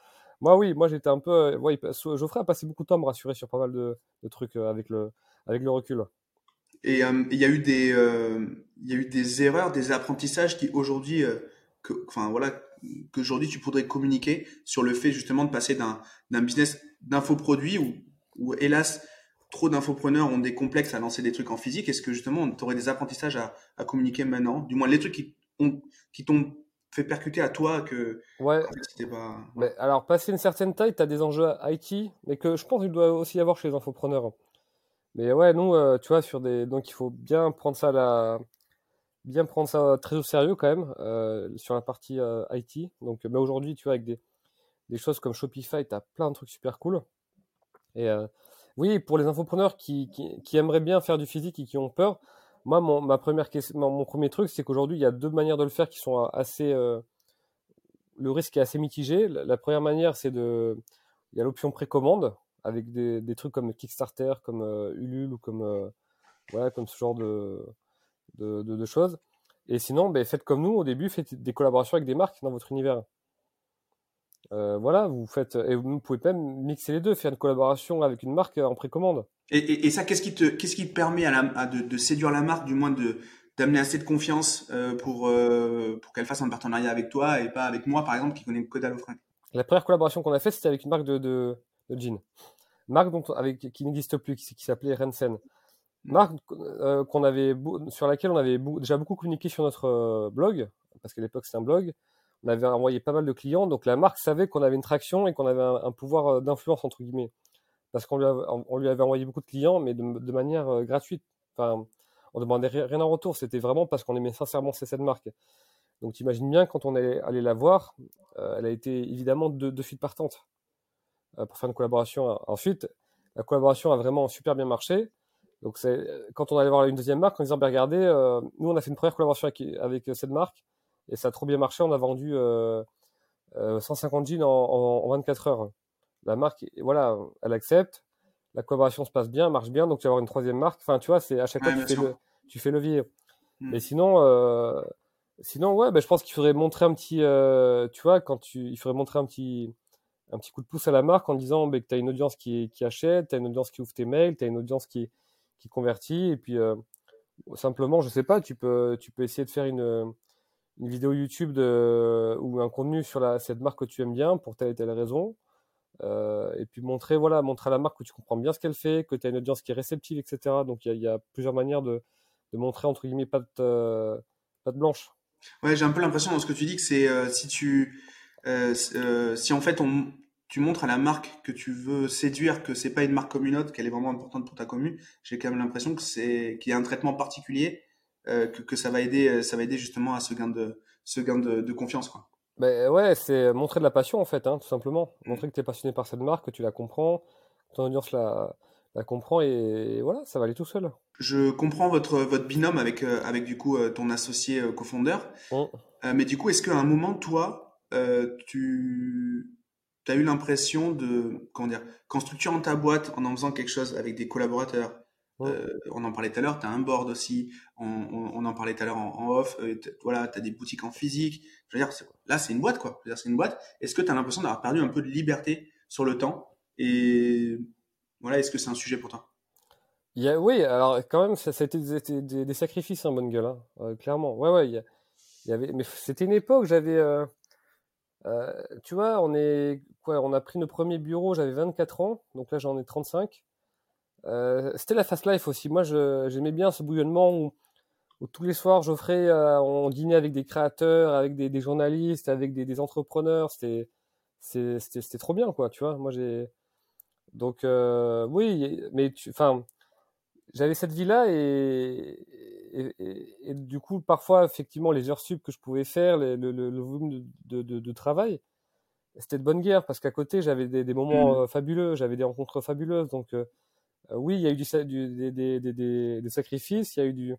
Moi, oui, moi j'étais un peu. Ouais, Geoffrey a passé beaucoup de temps à me rassurer sur pas mal de, trucs avec le, avec le recul.
Et euh, il y a eu des, euh, y a eu des erreurs, des apprentissages qui aujourd'hui, euh, enfin voilà, qu'aujourd'hui tu pourrais communiquer sur le fait justement de passer d'un, business d'infoproduits où, hélas trop d'infopreneurs ont des complexes à lancer des trucs en physique. Est-ce que justement tu aurais des apprentissages à, communiquer maintenant, du moins les trucs qui qui t'ont fait percuter à toi que
ouais. c'était pas. Mais alors passer une certaine taille, tu as des enjeux IT, mais que je pense qu'il doit aussi y avoir chez les infopreneurs. Mais ouais, nous, euh, tu vois, sur des, donc il faut bien prendre ça la, bien prendre ça très au sérieux quand même euh, sur la partie euh, IT. Donc, mais aujourd'hui, tu vois, avec des, des choses comme Shopify, tu as plein de trucs super cool. Et oui, pour les infopreneurs qui, qui, qui, aimeraient bien faire du physique et qui ont peur, moi, mon, ma première question, mon, premier truc, c'est qu'aujourd'hui, il y a deux manières de le faire qui sont assez, le risque est assez mitigé. La, première manière, c'est de il y a l'option précommande avec des, des, trucs comme Kickstarter, comme Ulule ou comme, voilà, comme ce genre de, de, de, choses. Et sinon, ben, faites comme nous au début, faites des collaborations avec des marques dans votre univers. Euh, voilà, vous faites et vous pouvez même mixer les deux, faire une collaboration avec une marque en précommande.
Et, et, ça, qu'est-ce qui te qu'est-ce qui te permet à la, de, de, séduire la marque, du moins de d'amener assez de confiance euh, pour euh, pour qu'elle fasse un partenariat avec toi et pas avec moi, par exemple, qui connais que dalle
La première collaboration qu'on a faite, c'était avec une marque de, de, de jeans, marque dont avec qui n'existe plus, qui, qui s'appelait Rensen. Marque qu'on avait sur laquelle on avait déjà beaucoup communiqué sur notre blog, parce qu'à l'époque c'était un blog on avait envoyé pas mal de clients, donc la marque savait qu'on avait une traction et qu'on avait un, pouvoir euh, d'influence entre guillemets, parce qu'on lui, on avait envoyé beaucoup de clients, mais de, manière euh, gratuite. Enfin, on demandait rien en retour, c'était vraiment parce qu'on aimait sincèrement cette marque. Donc tu imagines bien quand on est allé la voir, euh, elle a été évidemment de, de suite partante pour faire une collaboration. Ensuite, la collaboration a vraiment super bien marché. Donc quand on allait voir une deuxième marque en disant, ben, regardez, nous on a fait une première collaboration avec cette marque et ça a trop bien marché. On a vendu 150 euh, jeans en, 24 heures. La marque, voilà, elle accepte. La collaboration se passe bien, marche bien. Donc, tu vas avoir une troisième marque. Enfin, tu vois, c'est à chaque fois, tu fais, le, tu fais levier. Hmm. Mais sinon, euh, sinon, ouais, bah, je pense qu'il faudrait montrer un petit, euh, tu vois, quand tu, il faudrait montrer un petit, un petit coup de pouce à la marque en disant bah, que tu as une audience qui, qui achète, tu as une audience qui ouvre tes mails, tu as une audience qui, qui convertit. Et puis, simplement, je sais pas, tu peux, tu peux essayer de faire une, une vidéo YouTube ou un contenu sur la, cette marque que tu aimes bien pour telle et telle raison. Euh, et puis montrer, voilà, montrer à la marque que tu comprends bien ce qu'elle fait, que tu as une audience qui est réceptive, etc. Donc il y, a plusieurs manières de, montrer, entre guillemets, patte, euh, blanche.
Ouais, j'ai un peu l'impression dans ce que tu dis que c'est euh, si tu. Euh, si en fait on, tu montres à la marque que tu veux séduire, que c'est pas une marque communaute, qu'elle est vraiment importante pour ta commune, j'ai quand même l'impression que c'est qu'il y a un traitement particulier que, que, ça va aider, euh, ça va aider justement à ce gain de, ce gain de, de confiance, quoi.
Ben ouais, c'est montrer de la passion en fait, hein, tout simplement. Mm. Montrer que tu es passionné par cette marque, que tu la comprends, que ton audience la, la comprend et, voilà, ça va aller tout seul.
Je comprends votre, votre binôme avec, euh, avec du coup ton associé cofondeur. Mm. mais du coup, est-ce qu'à un moment, toi, tu as eu l'impression de, comment dire, qu'en structurant ta boîte, en en faisant quelque chose avec des collaborateurs, euh, on en parlait tout à l'heure, tu as un board aussi, on, on, en parlait tout à l'heure en, off, euh, voilà, tu as des boutiques en physique. Je veux dire, là, c'est une boîte, quoi. Je veux dire, c'est une boîte. Est-ce que tu as l'impression d'avoir perdu un peu de liberté sur le temps? Et voilà, est-ce que c'est un sujet pour toi?
Il y a, Oui, alors quand même, ça, ça a été des, des, sacrifices, hein, bonne gueule, hein, euh, clairement. Ouais, ouais, il y, avait, mais c'était une époque, j'avais. Tu vois, on est quoi On a pris nos premiers bureaux, j'avais 24 ans, donc là j'en ai 35. Euh, c'était la fast life aussi. Moi, j'aimais bien ce bouillonnement où, où tous les soirs, j'offrais, euh, on dînait avec des créateurs, avec des, des journalistes, avec des, des entrepreneurs. C'était, c'était trop bien, quoi. Tu vois, moi, j'ai. Donc, euh, oui, mais enfin, j'avais cette vie-là et, et, et, du coup, parfois, effectivement, les heures sup que je pouvais faire, le, le, le volume de, de, de, travail, c'était de bonne guerre parce qu'à côté, j'avais des, des, moments mmh. fabuleux, j'avais des rencontres fabuleuses. Donc, euh, oui, il y a eu du, des, des, des, sacrifices, il y a eu du.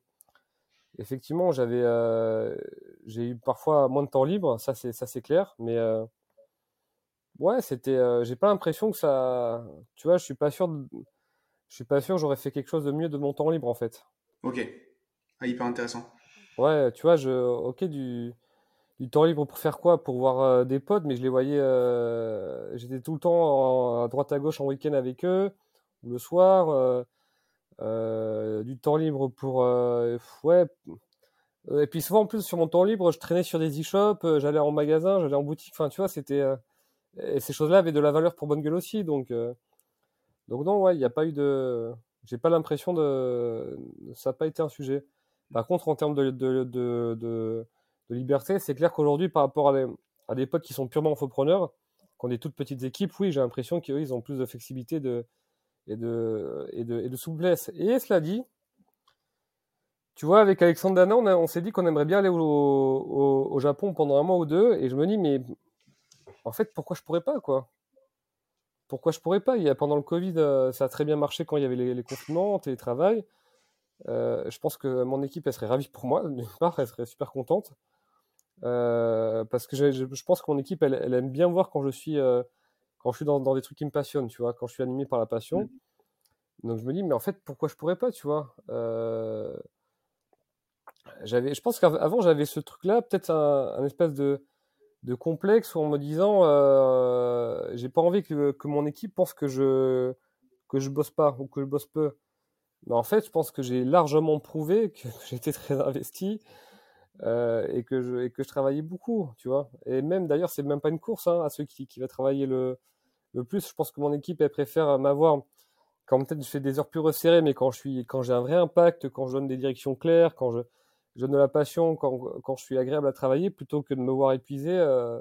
Effectivement, j'avais, euh, j'ai eu parfois moins de temps libre, ça c'est, ça c'est clair, mais euh, ouais, c'était, j'ai pas l'impression que ça, tu vois, je suis pas sûr, je suis pas sûr, j'aurais fait quelque chose de mieux de mon temps libre en fait.
Ok, ah, hyper intéressant.
Ouais, tu vois, je, ok, du, du temps libre pour faire quoi? Pour voir des potes, mais je les voyais, j'étais tout le temps à droite à gauche en week-end avec eux le soir, euh, euh, du temps libre pour euh, ouais. Et puis souvent en plus sur mon temps libre, je traînais sur des e-shops, j'allais en magasin, j'allais en boutique. Enfin, tu vois, c'était et ces choses-là avaient de la valeur pour Bonne Gueule aussi. Donc donc non, ouais, il n'y a pas eu de, j'ai pas l'impression de, ça n'a pas été un sujet. Par contre, en termes de, de, de, liberté, c'est clair qu'aujourd'hui, par rapport à, à, des potes qui sont purement infopreneurs, qui ont des toutes petites équipes, oui, j'ai l'impression qu'ils ils ont plus de flexibilité de, et de, et de, et de souplesse. Et cela dit, tu vois, avec Alexandre Dana, on, s'est dit qu'on aimerait bien aller au, au, Japon pendant un mois ou deux, et je me dis, mais en fait, pourquoi je pourrais pas, quoi? Pourquoi je pourrais pas? Il y a, Pendant le Covid, euh, ça a très bien marché quand il y avait les, les confinements, télétravail. Euh, je pense que mon équipe, elle serait ravie pour moi, d'une part, elle serait super contente. Euh, parce que je, pense que mon équipe, elle, elle, aime bien voir quand je suis euh, quand je suis dans, dans, des trucs qui me passionnent, tu vois, quand je suis animé par la passion. Mmh. Donc je me dis, mais en fait, pourquoi je pourrais pas, tu vois euh, j'avais, Je pense qu'avant, j'avais ce truc-là, peut-être un, un, espèce de, de complexe en me disant, euh, j'ai pas envie que, que, mon équipe pense que je, que je bosse pas ou que je bosse peu. Mais en fait, je pense que j'ai largement prouvé que j'étais très investi euh, et, que je, et que je travaillais beaucoup, tu vois. Et même d'ailleurs, c'est même pas une course hein, à ceux qui, qui va travailler le, le plus. Je pense que mon équipe, elle préfère m'avoir quand peut-être je fais des heures plus resserrées, mais quand je suis, quand j'ai un vrai impact, quand je donne des directions claires, quand je, je donne de la passion, quand, quand je suis agréable à travailler, plutôt que de me voir épuisé euh,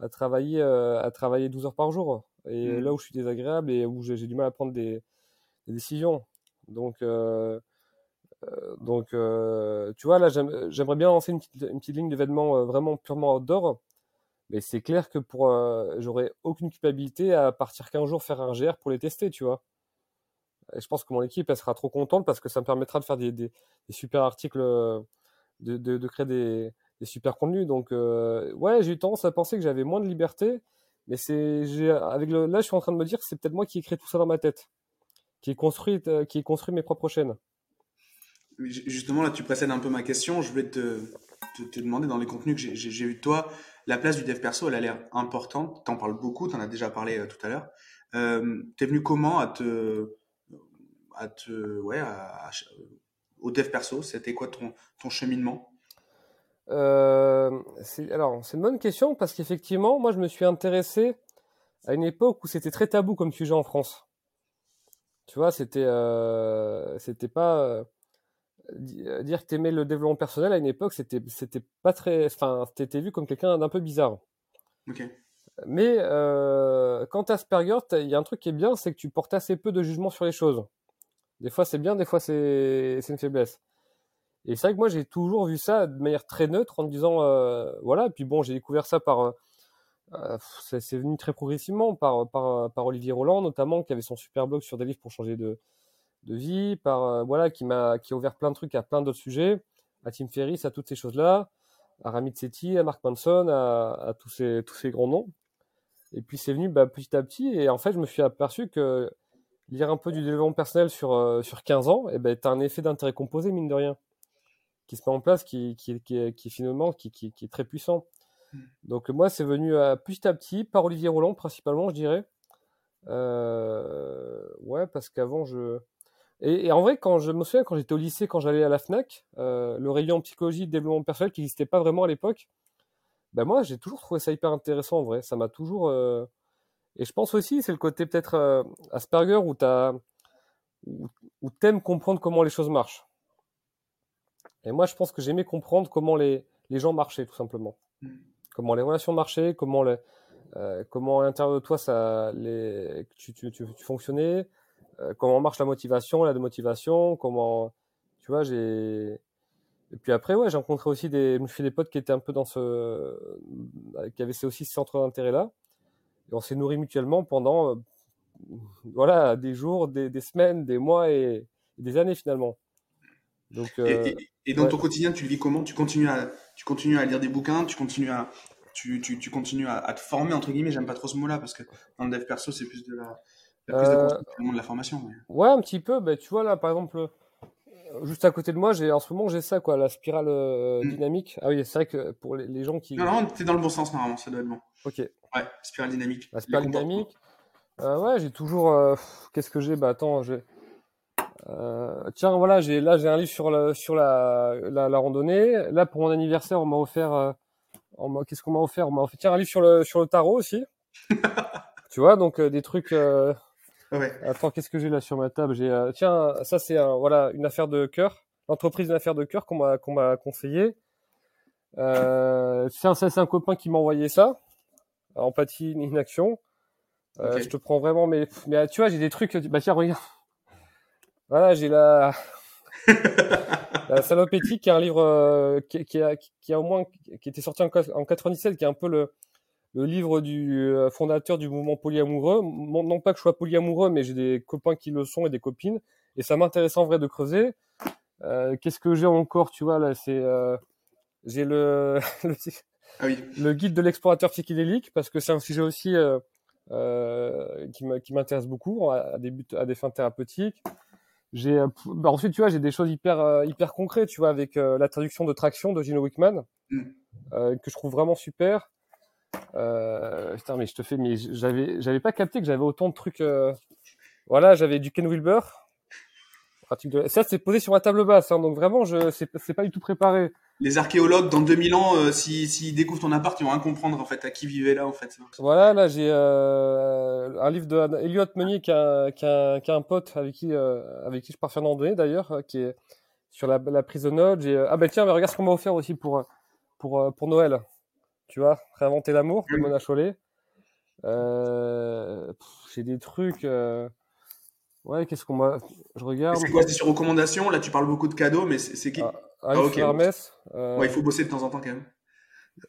à travailler, euh, à travailler 12 heures par jour. Et mmh. là où je suis désagréable et où j'ai du mal à prendre des, des décisions. Donc, euh donc, euh, tu vois, là, j'aimerais bien lancer une petite, une petite, ligne de vêtements euh, vraiment purement outdoor. Mais c'est clair que pour, j'aurais aucune culpabilité à partir qu'un jour faire un GR pour les tester, tu vois. Et je pense que mon équipe, elle sera trop contente parce que ça me permettra de faire des, des, des super articles, de, créer des, super contenus. Donc, euh, ouais, j'ai eu tendance à penser que j'avais moins de liberté. Mais c'est, avec le, là, je suis en train de me dire que c'est peut-être moi qui ai créé tout ça dans ma tête, qui ai construit, qui ai construit mes propres chaînes.
Justement, là, tu précèdes un peu ma question. Je voulais te, demander dans les contenus que j'ai eu de toi, la place du dev perso, elle a l'air importante. Tu en parles beaucoup, tu en as déjà parlé euh, tout à l'heure. Euh, es venu comment à te, à, au dev perso? C'était quoi ton, cheminement?
Euh, Alors, c'est une bonne question parce qu'effectivement, moi, je me suis intéressé à une époque où c'était très tabou comme sujet en France. Tu vois, c'était, euh, c'était pas euh, euh, dire que t'aimais le développement personnel à une époque, c'était, c'était pas très, enfin, t'étais vu comme quelqu'un d'un peu bizarre.
Ok.
Mais euh, quant à Asperger, il y a un truc qui est bien, c'est que tu portes assez peu de jugement sur les choses. Des fois c'est bien, des fois c'est, c'est une faiblesse. Et c'est vrai que moi j'ai toujours vu ça de manière très neutre en me disant euh, voilà. Et puis bon, j'ai découvert ça par euh, c'est venu très progressivement par, par, par Olivier Roland notamment qui avait son super blog sur des livres pour changer de, de vie, par euh, voilà qui m'a qui a ouvert plein de trucs à plein d'autres sujets, à Tim Ferriss, à toutes ces choses-là, à Ramit Sethi, à Mark Manson, à, à, tous ces tous ces grands noms. Et puis c'est venu bah, petit à petit et en fait je me suis aperçu que lire un peu du développement personnel sur euh, sur 15 ans, et eh ben t'as un effet d'intérêt composé mine de rien qui se met en place, qui qui qui, qui finalement qui, qui, est très puissant. Donc moi, c'est venu à, petit à petit par Olivier Roland principalement, je dirais. Euh, ouais, parce qu'avant je et, et, en vrai, quand je me souviens, quand j'étais au lycée, quand j'allais à la Fnac, euh, le rayon psychologie de développement personnel qui n'existait pas vraiment à l'époque, ben moi, j'ai toujours trouvé ça hyper intéressant en vrai. Ça m'a toujours. Euh... Et je pense aussi, c'est le côté peut-être euh, Asperger où t'as où, t'aimes comprendre comment les choses marchent. Et moi, je pense que j'aimais comprendre comment les les gens marchaient tout simplement, mm. comment les relations marchaient, comment comment à l'intérieur de toi ça les tu tu, tu, fonctionnais comment marche la motivation, la démotivation, comment, tu vois, j'ai. Et puis après, ouais, j'ai rencontré aussi des, je me suis des potes qui étaient un peu dans ce, qui avaient aussi ce centre d'intérêt là, et on s'est nourris mutuellement pendant, euh, voilà, des jours, des, des, semaines, des mois et, des années finalement.
Donc, euh, et, et, dans ouais. ton quotidien, tu le vis comment? Tu continues à, tu continues à lire des bouquins, tu continues à, tu, tu, tu continues à, à, te former entre guillemets. J'aime pas trop ce mot-là parce que dans le dev perso, c'est plus de la, euh, de la formation. Mais...
Ouais, un petit peu. Ben, tu vois, là, par exemple, juste à côté de moi, j'ai en ce moment, j'ai ça, quoi, la spirale euh, mm. dynamique. Ah oui, c'est vrai que pour les, les, gens qui.
Non, non, t'es dans le bon sens, normalement, ça doit être bon.
Ok.
Ouais, spirale dynamique.
La spirale dynamique. Euh, ouais, j'ai toujours. Euh, Qu'est-ce que j'ai? Bah, attends, j'ai. Euh, tiens, voilà, j'ai là j'ai un livre sur la sur la, la, la randonnée. Là pour mon anniversaire, on m'a offert. Euh, Qu'est-ce qu'on m'a offert? On m'a offert tiens un livre sur le sur le tarot aussi. tu vois, donc euh, des trucs.
Ouais.
Attends, qu'est-ce que j'ai là sur ma table? J'ai euh, tiens, ça c'est un, voilà une affaire de cœur, l'entreprise d'une affaire de cœur qu'on m'a qu'on m'a conseillé. Euh, tiens, ça c'est un copain qui m'a envoyé ça. Empathie, inaction. Euh, okay. Je te prends vraiment, mais mais tu vois, j'ai des trucs. Bah tiens, regarde. Voilà, j'ai la la salope éthique, qui est un livre euh, qui, qui, a, qui a au moins qui était sorti en, en 97, qui est un peu le le livre du euh, fondateur du mouvement polyamoureux. Non pas que je sois polyamoureux, mais j'ai des copains qui le sont et des copines. Et ça m'intéresse en vrai de creuser. Euh, Qu'est-ce que j'ai encore, tu vois, là, c'est... Euh, j'ai le, le,
ah oui.
le, guide de l'explorateur psychédélique, parce que c'est un sujet aussi euh, qui m'intéressent beaucoup à, des buts, à des fins thérapeutiques. J'ai bah ensuite tu vois j'ai des choses hyper hyper concrètes tu vois avec la traduction de Traction de Gino Wickman mm. que je trouve vraiment super. Putain mais je te fais mais j'avais j'avais pas capté que j'avais autant de trucs. Voilà j'avais du Ken Wilber ça, c'est posé sur la table basse, hein, donc vraiment, je c'est pas du tout préparé.
Les archéologues, dans 2000 ans, euh, s'ils si, découvrent ton appart, ils vont rien comprendre en fait à qui vivait là en fait.
Voilà, là j'ai euh, un livre de Elliot Meunier qui a, qui, a, qui a un pote avec qui euh, avec qui je pars faire une d'ailleurs, euh, qui est sur la, la prison J'ai ah ben tiens, mais regarde ce qu'on m'a offert aussi pour pour pour Noël. Tu vois, réinventer l'amour de Mona Chollet. j'ai des trucs. Ouais, qu'est-ce qu'on m'a. Je regarde.
C'est quoi C'est sur recommandation? Là, tu parles beaucoup de cadeaux, mais c'est qui?
Ah, ah, ah Hermès.
Euh... Ouais, il faut bosser de temps en temps quand même.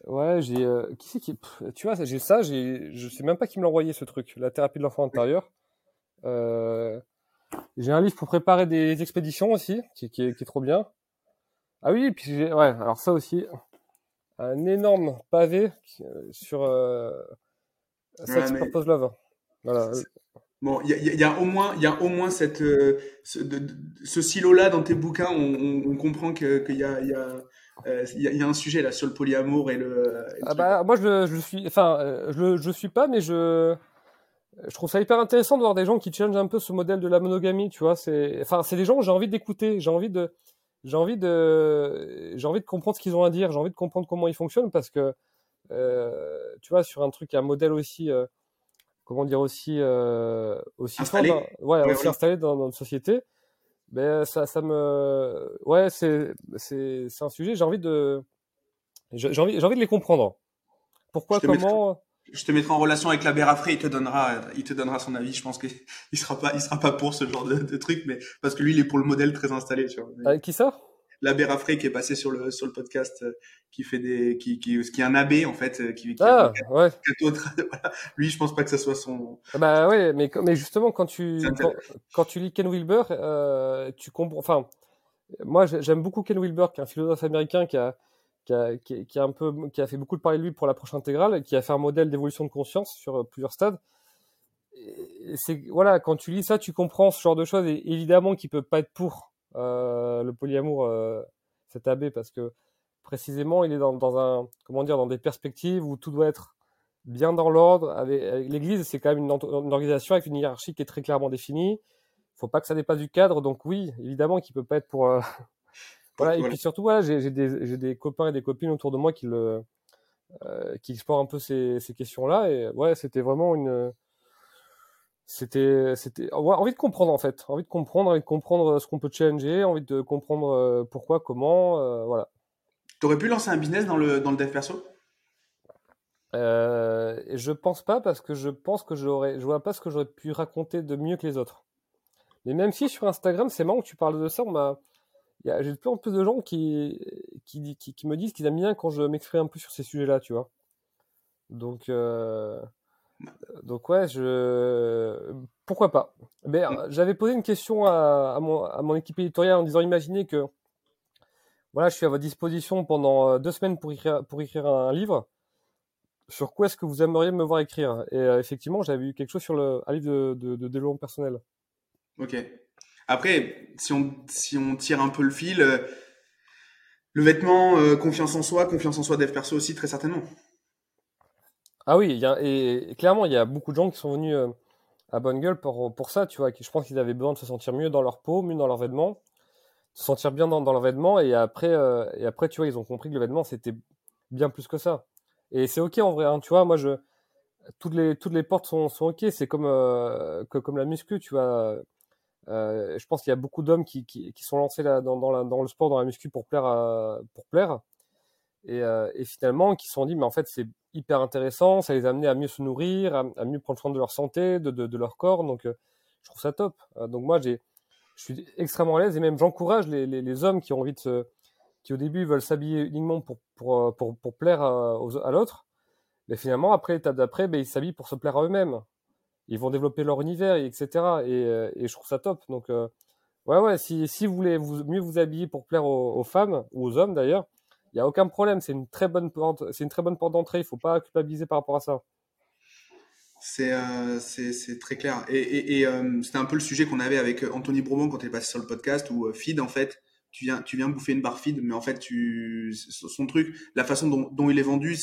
Ouais, j'ai. Euh... Qui c'est qui. tu vois, j'ai ça, j'ai. Je sais même pas qui me l'a envoyé ce truc. La thérapie de l'enfant intérieur. Euh... J'ai un livre pour préparer des expéditions aussi, qui, qui, est, qui est trop bien. Ah oui, puis j'ai. Ouais, alors ça aussi. Un énorme pavé euh, sur. Euh... Sex ouais, Purpose Love. Voilà.
Bon, il y a, y a, au moins, il y a au moins cette, euh, ce, ce silo-là dans tes bouquins. On, on, comprend qu'il y a, il y a, euh, y, a, un sujet là sur le polyamour et le.
ah bah, moi, je, je suis, enfin, euh, je, je suis pas, mais je, je trouve ça hyper intéressant de voir des gens qui challengent un peu ce modèle de la monogamie. Tu vois, c'est, enfin, c'est des gens que j'ai envie d'écouter. J'ai envie de, j'ai envie de, j'ai envie de comprendre ce qu'ils ont à dire. J'ai envie de comprendre comment ils fonctionnent parce que, euh, tu vois, sur un truc, un modèle aussi comment dire aussi euh, aussi
installé.
Fort ouais, aussi installé dans, notre société ben ça ça me ouais c'est c'est c'est un sujet j'ai envie de j'ai envie j'ai envie de les comprendre pourquoi comment
je te mettrai en relation avec l'abbé Raffray, il te donnera, il te donnera son avis. Je pense qu'il sera pas, il sera pas pour ce genre de, de, truc, mais parce que lui, il est pour le modèle très installé, tu vois.
Avec qui ça
l'abbé Raffray qui est passé sur le sur le podcast euh, qui fait des qui qui qui est un abbé en fait euh, qui, qui
ah, ouais.
voilà. lui je pense pas que ça soit son
ah bah ouais mais mais justement quand tu quand, tu lis Ken Wilber euh, tu comprends enfin moi j'aime beaucoup Ken Wilber qui est un philosophe américain qui a qui a, qui, qui qui fait beaucoup de parler de lui pour l'approche intégrale qui a fait un modèle d'évolution de conscience sur euh, plusieurs stades c'est voilà quand tu lis ça tu comprends ce genre de choses et évidemment qu'il peut pas être pour euh, le polyamour, euh, cet abbé, parce que précisément, il est dans, un, comment dire, dans des perspectives où tout doit être bien dans l'ordre. L'Église, c'est quand même une, organisation avec une hiérarchie qui est très clairement définie. Faut pas que ça dépasse du cadre. Donc oui, évidemment, qu'il peut pas être pour. Voilà. Et puis surtout, voilà, j'ai, des, copains et des copines autour de moi qui le, euh, qui explorent un peu ces, ces questions-là. Et ouais, c'était vraiment une, c'était c'était envie de comprendre en fait envie de comprendre envie de comprendre ce qu'on peut challenger envie de comprendre euh, pourquoi comment euh, voilà
t'aurais pu lancer un business dans le dans le dev perso?
Euh, je pense pas parce que je pense que j'aurais je vois pas ce que j'aurais pu raconter de mieux que les autres mais même si sur Instagram c'est marrant que tu parles de ça on m'a j'ai de plus en plus de gens qui qui, qui, me disent qu'ils aiment bien quand je m'exprime un peu sur ces sujets là tu vois donc euh, donc ouais, je pourquoi pas. Mais euh, j'avais posé une question à, mon, à mon équipe éditoriale en disant imaginez que voilà, je suis à votre disposition pendant euh, deux semaines pour écrire pour écrire un livre. Sur quoi est-ce que vous aimeriez me voir écrire? Et effectivement, j'avais eu quelque chose sur le un livre de, de, de développement personnel.
Ok. Après, si on si on tire un peu le fil, le vêtement, confiance en soi, confiance en soi dev perso aussi très certainement.
Ah oui, y a, et, clairement, il y a beaucoup de gens qui sont venus euh, à Bonne Gueule pour, pour ça, tu vois. Je pense qu'ils avaient besoin de se sentir mieux dans leur peau, mieux dans leurs vêtements, se sentir bien dans, dans leurs vêtements, et après, euh, et après, tu vois, ils ont compris que le vêtement, c'était bien plus que ça. Et c'est ok en vrai, hein, tu vois, moi, je, toutes les, toutes les portes sont, sont ok, c'est comme, euh, que, comme la muscu, tu vois. Euh, je pense qu'il y a beaucoup d'hommes qui, qui, qui, sont lancés là, dans, dans, dans, le sport, dans la muscu pour plaire, à, pour plaire. Et, euh, et finalement, qui se sont dit, mais en fait, c'est hyper intéressant, ça les a amenés à mieux se nourrir, à, mieux prendre soin de leur santé, de, de, de leur corps, donc euh, je trouve ça top. Euh, donc moi, je suis extrêmement à l'aise et même j'encourage les, les, les, hommes qui ont envie de se, qui au début veulent s'habiller uniquement pour, pour, euh, pour, pour plaire à, à l'autre, mais finalement, après l'étape d'après, ben, ils s'habillent pour se plaire à eux-mêmes. Ils vont développer leur univers, etc. Et, et je trouve ça top. Donc, ouais, ouais, si, vous voulez mieux vous habiller pour plaire aux, femmes, ou aux hommes d'ailleurs, il n'y a aucun problème. C'est une très bonne porte, une très bonne porte d'entrée. Il faut pas culpabiliser par rapport à ça.
C'est euh, très clair. Et, euh, c'était un peu le sujet qu'on avait avec Anthony Bromont quand il est passé sur le podcast où euh, Feed, en fait, tu viens, tu viens bouffer une barre Feed, mais en fait, son truc, la façon dont, dont il est vendu,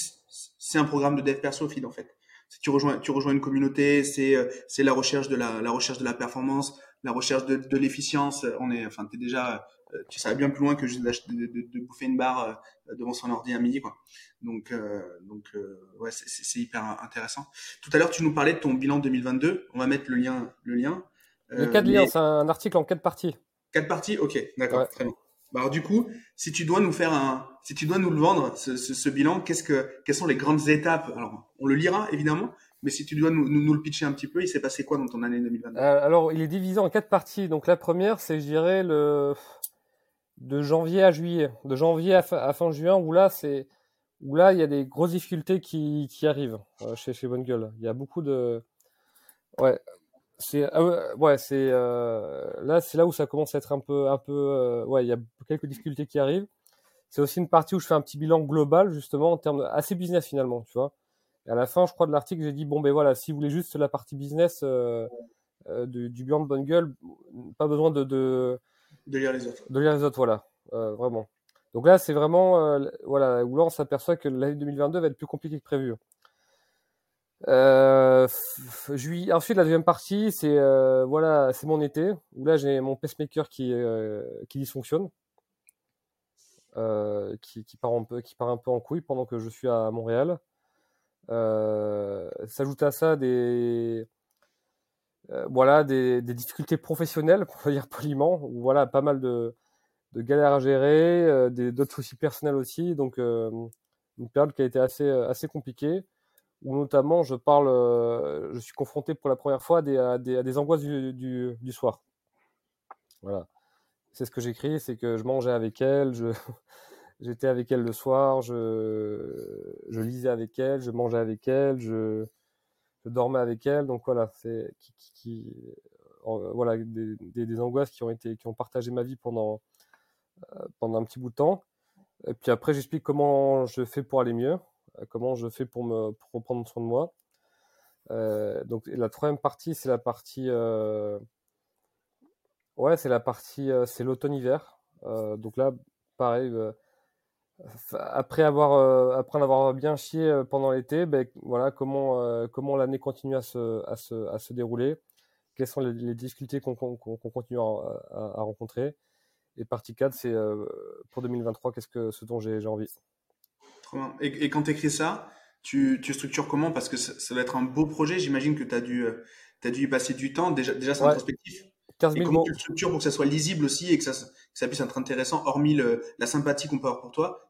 c'est un programme de dev perso Feed, en fait. Tu rejoins, tu rejoins une communauté, c'est c'est la recherche de la, la recherche de la performance, la recherche de, de l'efficience. On est, enfin, t'es déjà euh, tu savais bien plus loin que juste de, de, bouffer une barre euh, devant son ordi à midi quoi. Donc euh, donc ouais c'est hyper intéressant. Tout à l'heure tu nous parlais de ton bilan 2022. On va mettre le lien le lien.
Le quatre liens, c'est un article en quatre parties.
Quatre parties, ok, d'accord, très bien. Bah, alors du coup, si tu dois nous faire un, si tu dois nous le vendre, ce, ce, bilan, qu'est-ce que, quelles sont les grandes étapes? Alors, on le lira évidemment, mais si tu dois nous, nous, nous, le pitcher un petit peu, il s'est passé quoi dans ton année 2022
Alors, il est divisé en quatre parties. Donc la première, c'est, je dirais, le, de janvier à juillet, de janvier à, fin juin, où là, c'est où là, il y a des grosses difficultés qui, qui arrivent euh, chez, chez Bonne Gueule. Il y a beaucoup de. Ouais, c'est ah ouais, c'est euh, là, c'est là où ça commence à être un peu, un peu. Euh, ouais, il y a quelques difficultés qui arrivent. C'est aussi une partie où je fais un petit bilan global, justement, en termes assez business finalement, tu vois. Et à la fin, je crois, de l'article, j'ai dit bon, ben voilà, si vous voulez juste la partie business du, du bilan de Bonne Gueule, pas besoin de, de
de lire les autres.
De lire les autres, voilà, euh, vraiment. Donc là, c'est vraiment, euh, voilà, où là, on s'aperçoit que l'année 2022 va être plus compliquée que prévu. Euh. Ensuite, la deuxième partie, c'est euh, voilà, c'est mon été où là j'ai mon pacemaker qui euh, qui dysfonctionne, euh, qui, qui part un peu, qui part un peu en couille pendant que je suis à Montréal. S'ajoute à ça des euh, voilà, des, des, difficultés professionnelles, pour dire poliment, ou voilà, pas mal de, de galères à gérer, euh, d'autres soucis personnels aussi, donc euh, une période qui a été assez, assez compliquée, où notamment je parle, je suis confronté pour la première fois à des, angoisses du, soir. Voilà. C'est ce que j'écris, c'est que je mangeais avec elle, j'étais avec elle le soir, je, lisais avec elle, je mangeais avec elle, je, dormais avec elle. Donc voilà, c'est euh, voilà des, angoisses qui ont été qui ont partagé ma vie pendant euh, pendant un petit bout de temps. Et puis après, j'explique comment je fais pour aller mieux, euh, comment je fais pour me pour reprendre soin de moi. Euh, donc la troisième partie, c'est la partie ouais, c'est la partie c'est l'automne-hiver. donc là, pareil après avoir euh, après en avoir bien chié euh, pendant l'été, ben, voilà comment euh, comment l'année continue à se, dérouler, quelles sont les, difficultés qu'on continue à, rencontrer. Et partie 4, c'est pour 2023, qu'est-ce que ce dont j'ai envie.
Et, et quand tu écris ça, tu, tu structures comment? Parce que ça, ça, va être un beau projet. J'imagine que tu as dû as dû y passer du temps. Déjà déjà c'est ouais. introspectif. 15 000 et comment mots. tu le structures pour que ça soit lisible aussi et que ça, que ça puisse être intéressant, hormis le, la sympathie qu'on peut avoir pour toi?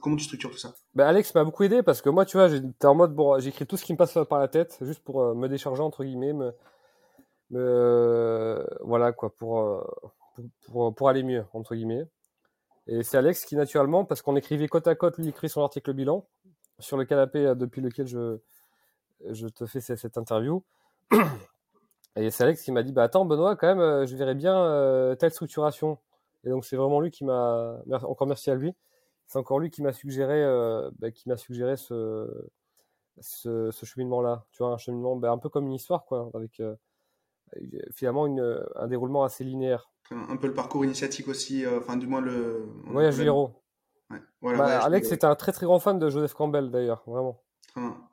Comment tu structures tout ça?
Bah Alex m'a beaucoup aidé parce que moi, tu vois, j'étais en mode, bon, j'écris tout ce qui me passe par la tête, juste pour euh, me décharger, entre guillemets, me, me euh, voilà, quoi, pour, euh, pour, pour, pour, aller mieux, entre guillemets. Et c'est Alex qui, naturellement, parce qu'on écrivait côte à côte, lui écrit son article bilan sur le canapé depuis lequel je, je te fais cette, interview. Et c'est Alex qui m'a dit, bah attends, Benoît, quand même, je verrais bien telle structuration. Et donc, c'est vraiment lui qui m'a, encore merci à lui, c'est encore lui qui m'a suggéré, euh, bah, qui m'a suggéré ce, ce, ce cheminement-là. Tu vois, un cheminement bah, un peu comme une histoire, quoi, avec euh, finalement une, un déroulement assez linéaire.
Un peu le parcours initiatique aussi, euh, enfin du moins le.
Voyage du héros. Ouais. Voilà, bah, Alex était un très très grand fan de Joseph Campbell d'ailleurs, vraiment.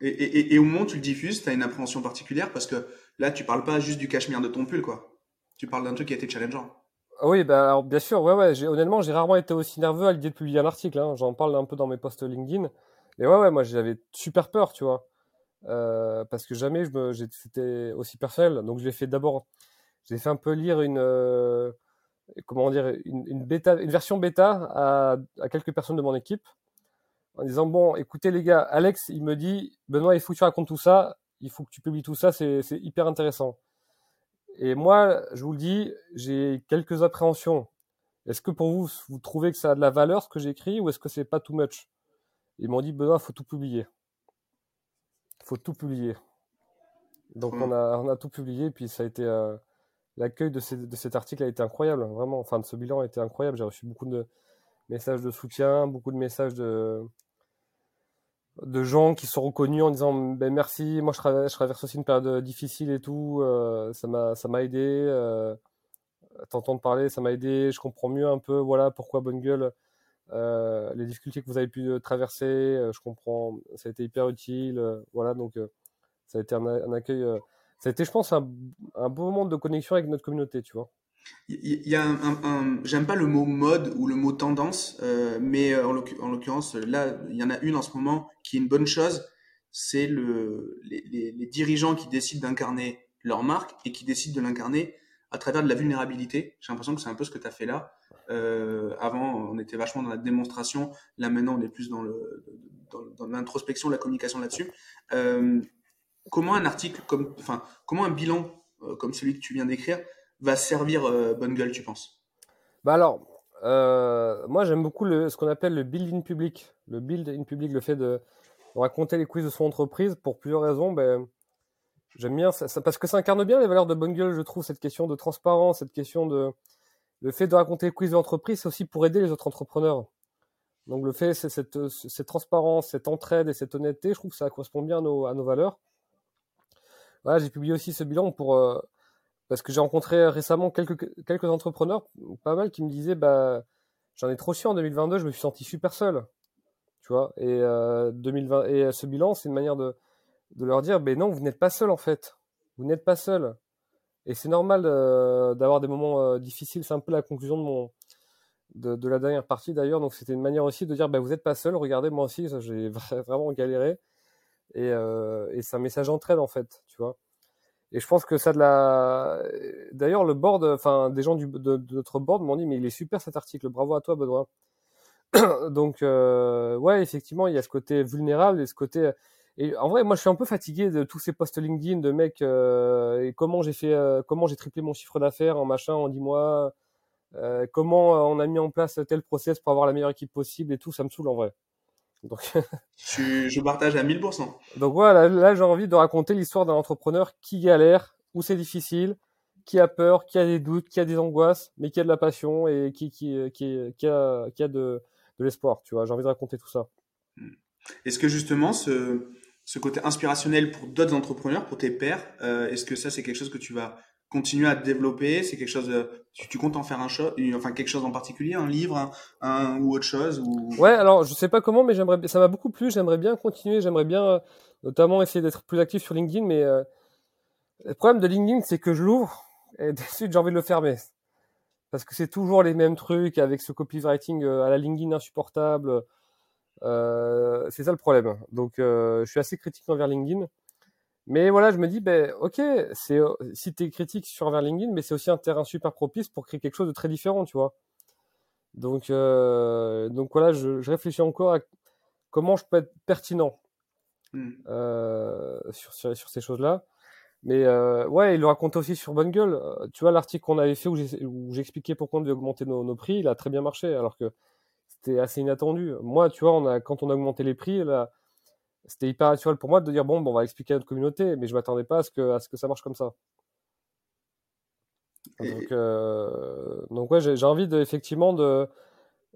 Et, et, et, au moment où tu le diffuses, tu as une appréhension particulière parce que là, tu parles pas juste du cachemire de ton pull, quoi. Tu parles d'un truc qui a été challengeant.
Ah oui, bah, alors, bien sûr, ouais, ouais. Honnêtement, j'ai rarement été aussi nerveux à l'idée de publier un article. Hein. J'en parle un peu dans mes posts LinkedIn. Mais ouais, ouais, moi, j'avais super peur, tu vois. Euh, parce que jamais je me, c'était aussi personnel. Donc, je l'ai fait d'abord, j'ai fait un peu lire une, euh, comment dire, une, une, bêta, une version bêta à, à quelques personnes de mon équipe en disant bon, écoutez les gars, Alex, il me dit, Benoît, il faut que tu racontes tout ça, il faut que tu publies tout ça, c'est hyper intéressant. Et moi, je vous le dis, j'ai quelques appréhensions. Est-ce que pour vous, vous trouvez que ça a de la valeur ce que j'écris ou est-ce que c'est pas too much? Ils m'ont dit, Benoît, faut tout publier. faut tout publier. Donc on, a, on a tout publié, puis ça a été euh, l'accueil de, cet article a été incroyable, vraiment. Enfin, de ce bilan a été incroyable. J'ai reçu beaucoup de messages de soutien, beaucoup de messages de gens qui sont reconnus en disant ben merci, moi je traverse, aussi une période difficile et tout, euh, ça m'a aidé, euh, t'entendre parler, ça m'a aidé, je comprends mieux un peu voilà pourquoi bonne gueule euh, les difficultés que vous avez pu traverser, je comprends, ça a été hyper utile, voilà. Donc ça a été un accueil, ça a été je pense un, un beau moment de connexion avec notre communauté, tu vois.
Il y a un, j'aime pas le mot mode ou le mot tendance, euh, mais euh, en l'occurrence, là, il y en a une en ce moment qui est une bonne chose, c'est le, les, dirigeants qui décident d'incarner leur marque et qui décident de l'incarner à travers de la vulnérabilité. J'ai l'impression que c'est un peu ce que tu as fait là. Euh, avant, on était vachement dans la démonstration. Là, maintenant, on est plus dans le dans, l'introspection, la communication là-dessus. Comment un article comme, enfin, comment un bilan comme celui que tu viens d'écrire va servir euh, bonne gueule, tu penses?
Bah alors, euh, moi j'aime beaucoup ce qu'on appelle le build in public. Le build in public, le fait de, raconter les quiz de son entreprise pour plusieurs raisons. Ben, j'aime bien ça, parce que ça incarne bien les valeurs de bonne gueule, je trouve, cette question de transparence, cette question de. Le fait de raconter les quiz de l'entreprise, c'est aussi pour aider les autres entrepreneurs. Donc le fait, c'est cette, cette, transparence, cette entraide et cette honnêteté, je trouve que ça correspond bien à nos valeurs. Voilà, j'ai publié aussi ce bilan pour, euh, parce que j'ai rencontré récemment quelques, quelques entrepreneurs, pas mal, qui me disaient bah, j'en ai trop chiant en 2022, je me suis senti super seul. Tu vois, et, euh, 2020, et ce bilan, c'est une manière de, de leur dire ben non, vous n'êtes pas seul en fait. Vous n'êtes pas seul. Et c'est normal euh, d'avoir des moments euh, difficiles. C'est un peu la conclusion de, mon, de, de la dernière partie d'ailleurs. Donc c'était une manière aussi de dire ben, vous n'êtes pas seul. Regardez, moi aussi, j'ai vraiment galéré. Et, euh, et c'est un message d'entraide en fait, tu vois. Et je pense que ça de la. D'ailleurs, le board, enfin, des gens de, notre board m'ont dit, mais il est super cet article. Bravo à toi, Benoît. Donc, euh, ouais, effectivement, il y a ce côté vulnérable et ce côté. Et en vrai, moi, je suis un peu fatigué de tous ces posts LinkedIn de mecs. Euh, et comment j'ai fait, euh, comment j'ai triplé mon chiffre d'affaires en machin en 10 mois. Euh, comment on a mis en place tel process pour avoir la meilleure équipe possible et tout, ça me saoule en vrai.
Donc, je, je, partage à 1000%.
Donc voilà, là, j'ai envie de raconter l'histoire d'un entrepreneur qui galère, où c'est difficile, qui a peur, qui a des doutes, qui a des angoisses, mais qui a de la passion et qui, qui, qui, qui a, qui a de, de l'espoir. Tu vois, j'ai envie de raconter tout ça.
Hmm. Est-ce que justement, ce, ce côté inspirationnel pour d'autres entrepreneurs, pour tes pairs, euh, est-ce que ça, c'est quelque chose que tu vas continuer à te développer C'est quelque chose, tu, tu, comptes en faire un show, enfin quelque chose en particulier, un livre, un, ou autre chose ou...
Ouais, alors je sais pas comment, mais j'aimerais, ça m'a beaucoup plu. J'aimerais bien continuer. J'aimerais bien, euh, notamment essayer d'être plus actif sur LinkedIn. Mais euh, le problème de LinkedIn, c'est que je l'ouvre et ensuite j'ai envie de le fermer parce que c'est toujours les mêmes trucs avec ce copywriting euh, à la LinkedIn insupportable. c'est ça le problème. Donc je suis assez critique envers LinkedIn. Mais voilà, je me dis, ben, ok, c'est si tu es critique sur vers LinkedIn, mais c'est aussi un terrain super propice pour créer quelque chose de très différent, tu vois. Donc, euh, donc voilà, je, je, réfléchis encore à comment je peux être pertinent mmh. euh, sur, sur, sur, ces choses-là. Mais euh, ouais, il le racontait aussi sur Bonne Gueule. Euh, tu vois, l'article qu'on avait fait où j'expliquais pourquoi on devait augmenter nos, nos, prix, il a très bien marché, alors que c'était assez inattendu. Moi, tu vois, on a, quand on a augmenté les prix, là, c'était hyper naturel pour moi de dire bon, bon, on va expliquer à notre communauté, mais je m'attendais pas à ce que, à ce que ça marche comme ça. Donc, euh, donc ouais, j'ai envie de, effectivement de,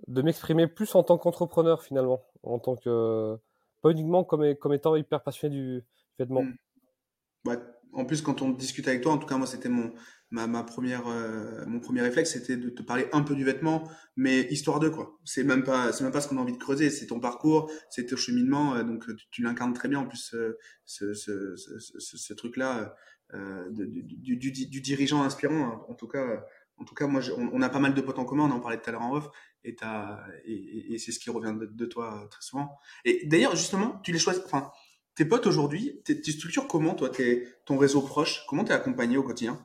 de m'exprimer plus en tant qu'entrepreneur finalement, en tant que pas uniquement comme, comme étant hyper passionné du, vêtement.
Hmm. Ouais, en plus, quand on discute avec toi, en tout cas moi c'était mon ma, ma première euh, mon premier réflexe c'était de te parler un peu du vêtement, mais histoire de quoi. C'est même pas c'est même pas ce qu'on a envie de creuser, c'est ton parcours, c'est ton cheminement, euh, donc tu, l'incarnes très bien en plus euh, ce, ce, ce, ce, ce truc là du, du, du, du, dirigeant inspirant. Hein. En tout cas, en tout cas moi on, a pas mal de potes en commun, on en parlait tout à l'heure en off, et et, c'est ce qui revient de, toi très souvent. Et d'ailleurs justement tu les choisis, tes potes aujourd'hui, tu structures comment, toi, ton réseau proche Comment tu es accompagné au quotidien?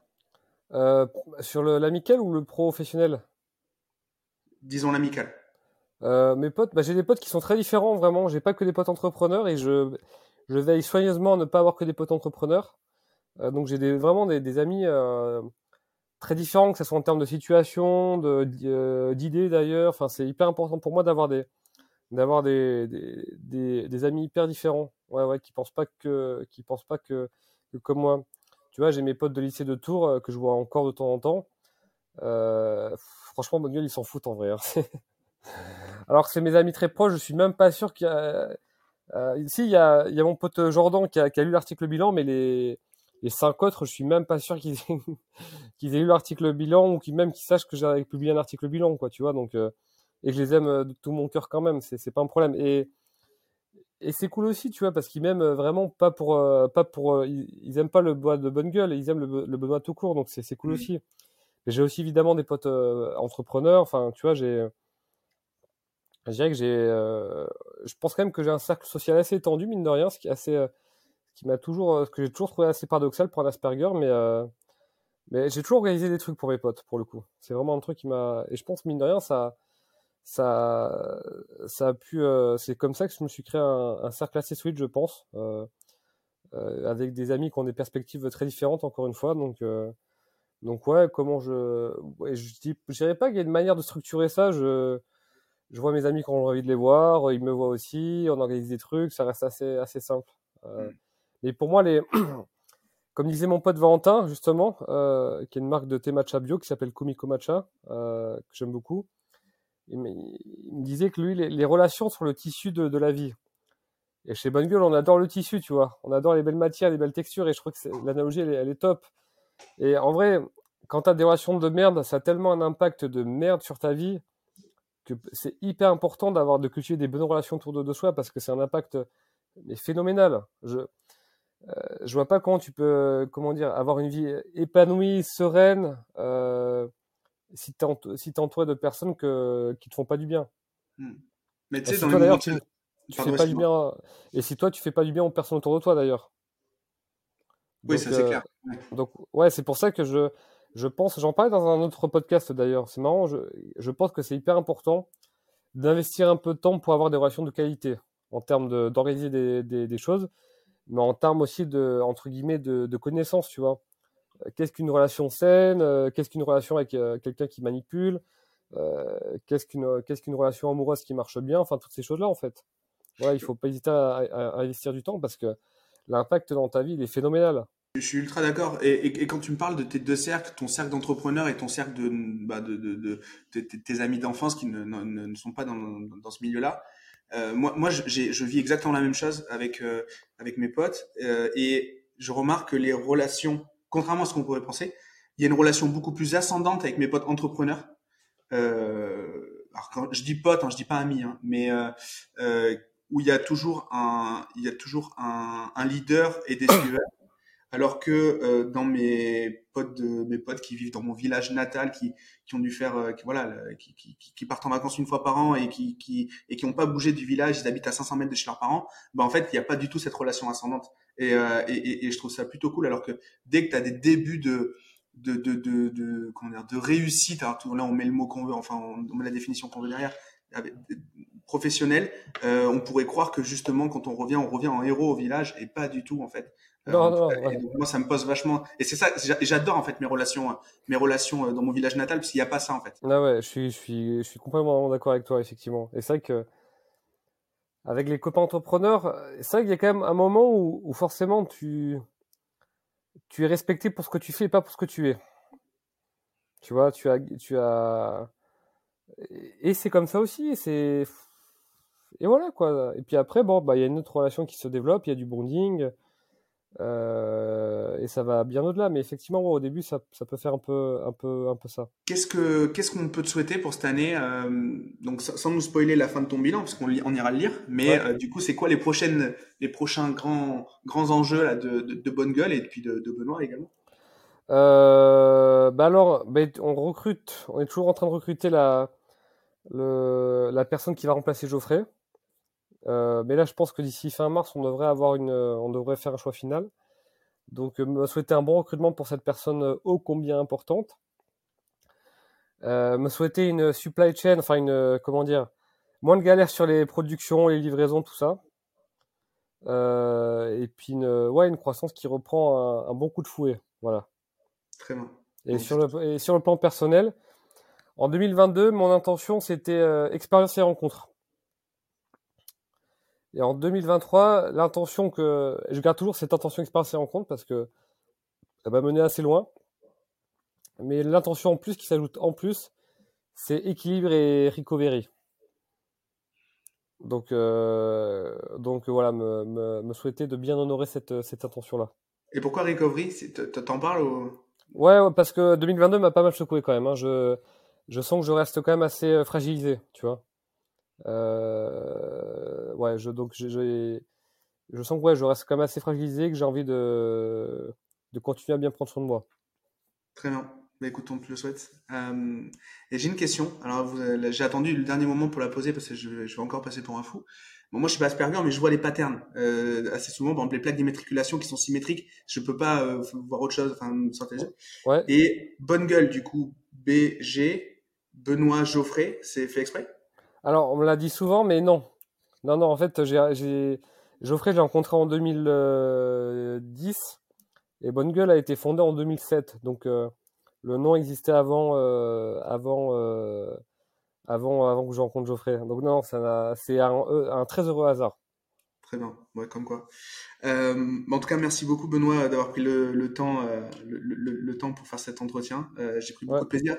Euh, Sur l'amical ou le professionnel?
Disons l'amical.
Euh, mes potes, bah, j'ai des potes qui sont très différents, vraiment. J'ai pas que des potes entrepreneurs et je, je veille soigneusement à ne pas avoir que des potes entrepreneurs. Euh, donc j'ai des, vraiment des, des amis très différents, que ce soit en termes de situation, d'idées d'ailleurs. Enfin, c'est hyper important pour moi d'avoir des, d'avoir des, des, des, amis hyper différents, ouais, ouais, qui pensent pas que, qui pensent pas que, comme moi. Tu vois, j'ai mes potes de lycée de Tours euh, que je vois encore de temps en temps. Euh, franchement, mon ils s'en foutent en vrai. Hein. Alors que c'est mes amis très proches, je suis même pas sûr qu'il y a, Euh, ici, il y a, y a mon pote Jordan qui a, qui a lu l'article bilan, mais les, les cinq autres, je suis même pas sûr qu'ils aient, qu'ils aient lu l'article bilan ou qu'ils même qu'ils sachent que j'ai publié un article bilan, quoi, tu vois. Donc, euh, et que je les aime euh, de tout mon cœur quand même, c'est, pas un problème. Et, et c'est cool aussi, tu vois, parce qu'ils m'aiment vraiment pas pour, euh, pas pour, euh, ils, ils aiment pas le bois de bonne gueule, ils aiment le, le Benoît tout court, donc c'est, c'est cool
Mhm.
aussi. Mais j'ai aussi évidemment des potes euh, entrepreneurs, enfin, tu vois, j'ai, je dirais que j'ai, euh, je pense quand même que j'ai un cercle social assez étendu, mine de rien, ce qui est assez, euh, qui m'a toujours, euh, ce que j'ai toujours trouvé assez paradoxal pour un Asperger, mais, euh, mais j'ai toujours organisé des trucs pour mes potes, pour le coup. C'est vraiment un truc qui m'a, et je pense, mine de rien, ça, ça, ça a pu, euh, c'est comme ça que je me suis créé un, un cercle assez solide, je pense, euh, euh, avec des amis qui ont des perspectives très différentes, encore une fois, donc, donc ouais, comment je, ouais, je dis, je dirais pas qu'il y a une manière de structurer ça, je, je vois mes amis quand j'ai envie de les voir, ils me voient aussi, on organise des trucs, ça reste assez, assez simple. Euh,
Mm.
mais pour moi, les, comme disait mon pote Valentin, justement, qui est une marque de thé matcha bio qui s'appelle Comico Matcha, que j'aime beaucoup, il me, disait que lui, les, les relations sont le tissu de, la vie. Et chez Bonne Gueule, on adore le tissu, tu vois. On adore les belles matières, les belles textures, et je crois que l'analogie, elle, est- top. Et en vrai, quand tu as des relations de merde, ça a tellement un impact de merde sur ta vie que c'est hyper important d'avoir de cultiver des bonnes relations autour de, de soi parce que c'est un impact mais phénoménal. Je euh, je vois pas comment tu peux comment dire avoir une vie épanouie, sereine euh, si ent- si t'es entouré de personnes que qui te font pas du bien.
Hmm. Mais tu sais,
si
dans
toi tu, tu fais pas du bien et si toi tu fais pas du bien aux personnes autour de toi d'ailleurs.
Oui,
Donc
ça c'est
euh,
clair. Ouais.
donc ouais, c'est pour ça que je je pense, j'en parlais dans un autre podcast d'ailleurs. C'est marrant, je je pense que c'est hyper important d'investir un peu de temps pour avoir des relations de qualité en termes de d'organiser des, des, des choses, mais en termes aussi de entre guillemets de, de connaissances, tu vois. Qu'est-ce qu'une relation saine euh, Qu'est-ce qu'une relation avec euh, quelqu'un qui manipule euh, Qu'est-ce qu'une qu'est-ce qu'une relation amoureuse qui marche bien Enfin, toutes ces choses-là, en fait. Voilà, il faut pas hésiter à, à- à investir du temps parce que l'impact dans ta vie, il est phénoménal.
Je suis ultra d'accord. Et, et, et quand tu me parles de tes deux cercles, ton cercle d'entrepreneurs et ton cercle de, bah, de, de, de, de- de tes amis d'enfance qui ne, ne, ne sont pas dans, dans ce milieu-là, euh, moi, moi je, vis exactement la même chose avec, euh, avec mes potes. euh, et je remarque que les relations, contrairement à ce qu'on pourrait penser, il y a une relation beaucoup plus ascendante avec mes potes entrepreneurs. Euh, alors quand je dis potes, hein, je dis pas amis, hein, mais euh, euh, où il y a toujours un, il y a toujours un, un leader et des suiveurs. Alors que euh, dans mes potes de mes potes qui vivent dans mon village natal, qui, qui ont dû faire, euh, voilà, qui, qui, qui- partent en vacances une fois par an et qui qui et qui n'ont pas bougé du village, ils habitent à 500 mètres de chez leurs parents. Bah en fait, il n'y a pas du tout cette relation ascendante. Et, euh, et, et, et je trouve ça plutôt cool. Alors que dès que tu as des débuts de de, de, de, de, comment dire, de réussite, alors tout- là on met le mot qu'on veut, enfin on, on met la définition qu'on veut derrière, avec- professionnel, euh, on pourrait croire que justement quand on revient, on revient en héros au village et pas du tout en fait. Euh,
Non, non, ouais.
donc, moi ça me pose vachement et c'est ça j'a- j'adore en fait mes relations euh, mes relations euh, dans mon village natal parce qu'il n'y a pas ça en fait.
Ah ouais, je suis, je suis, je suis complètement d'accord avec toi, effectivement. Et c'est vrai que avec les copains entrepreneurs, euh, c'est vrai qu'il y a quand même un moment où, où forcément tu, tu es respecté pour ce que tu fais et pas pour ce que tu es. Tu vois, tu as, tu as, et c'est comme ça aussi. et et voilà quoi. Et puis après, bon, bah il y a une autre relation qui se développe, il y a du bonding, euh, et ça va bien au-delà. Mais effectivement, ouais, au début, ça, ça peut faire un peu, un peu, un peu ça.
Qu'est-ce que qu'est-ce qu'on peut te souhaiter pour cette année euh, Donc sans, nous spoiler la fin de ton bilan parce qu'on on ira le lire, mais
Ouais.
euh, du coup c'est quoi les prochaines les prochains grands grands enjeux là de, de, de bonne gueule et puis de, de Benoît également?
Euh, bah alors, bah, on recrute, on est toujours en train de recruter la, le, la personne qui va remplacer Geoffrey. Euh, mais là, je pense que d'ici fin mars, on devrait avoir une, on devrait faire un choix final. Donc, euh, me souhaiter un bon recrutement pour cette personne euh, ô combien importante. Euh, me souhaiter une supply chain, enfin une, euh, comment dire, moins de galères sur les productions, les livraisons, tout ça. Euh, et puis une, ouais, une croissance qui reprend un, un bon coup de fouet. Voilà.
Très bien.
Et sur le, et sur le plan personnel, en 2022, mon intention, c'était euh, expérience et rencontre. Et en 2023, l'intention que... Je garde toujours cette intention expérience et rencontre parce que elle va mener assez loin. Mais l'intention en plus qui s'ajoute en plus, c'est équilibre et recovery. Donc, euh, donc voilà, me, me, me, souhaiter de bien honorer cette, cette intention-là.
Et pourquoi recovery? T'en parles ou...
ouais, parce que 2022 m'a pas mal secoué quand même. Hein. Je, je sens que je reste quand même assez euh, fragilisé, tu vois. Euh, ouais, je, donc je, je sens que ouais, je reste quand même assez fragilisé, que j'ai envie de, de continuer à bien prendre soin de moi.
Très bien. Bah, écoute, on te le souhaite. Euh, et j'ai une question. Alors, j'ai attendu le dernier moment pour la poser parce que je, je vais encore passer pour un fou. Bon, moi, je suis pas Asperger, mais je vois les patterns euh, assez souvent. Par exemple, les plaques d'immatriculation qui sont symétriques, je peux pas euh, voir autre chose, enfin, me.
Ouais.
Et bonne gueule, du coup, BG, Benoît Geoffrey, c'est fait exprès?
Alors, on me l'a dit souvent, mais non. Non, non, en fait, j'ai Geoffrey, j'ai rencontré en 2010 et Bonne Gueule a été fondée en 2007. Donc, euh, le nom existait avant, euh, avant, euh, avant, avant que je rencontre Geoffrey. Donc non, c'est un, un, très heureux hasard.
Très bien, ouais, comme quoi. Euh, en tout cas, merci beaucoup Benoît d'avoir pris le, le temps, le, le, le, temps pour faire cet entretien. J'ai pris beaucoup ouais. de plaisir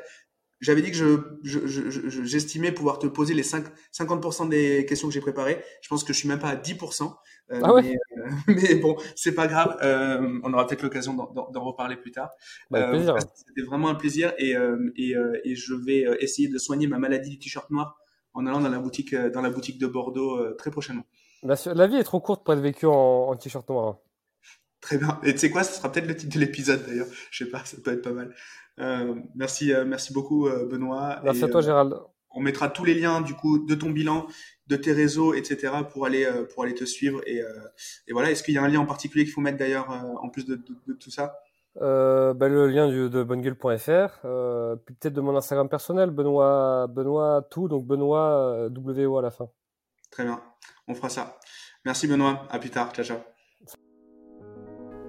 j'avais dit que je, j'estimais pouvoir te poser les 5, 50% des questions que j'ai préparées. Je pense que je suis même pas à 10%.
Euh, ah ouais
mais, euh, mais, bon, c'est pas grave. Euh, on aura peut-être l'occasion d'en, reparler plus tard.
Bah, plaisir.
C'était vraiment un plaisir et, et, et, je vais essayer de soigner ma maladie du t-shirt noir en allant dans la boutique, dans la boutique de Bordeaux très prochainement.
La, vie est trop courte pour être vécue en, en t-shirt noir.
Très bien. Et tu sais quoi, ce sera peut-être le titre de l'épisode d'ailleurs. Je sais pas, ça peut être pas mal. Euh, merci, euh, merci beaucoup, euh, Benoît.
Merci à toi, Gérald.
On mettra tous les liens du coup de ton bilan, de tes réseaux, etc. pour aller pour aller te suivre et, et voilà. Est-ce qu'il y a un lien en particulier qu'il faut mettre d'ailleurs en plus de, de, tout ça?
Euh, bah, le lien du, de bonnegueule.fr, euh, puis peut-être de mon Instagram personnel, Benoît, Benoît tout, donc Benoît WO à la fin.
Très bien, on fera ça. Merci Benoît, à plus tard, ciao ciao.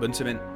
Bonne semaine.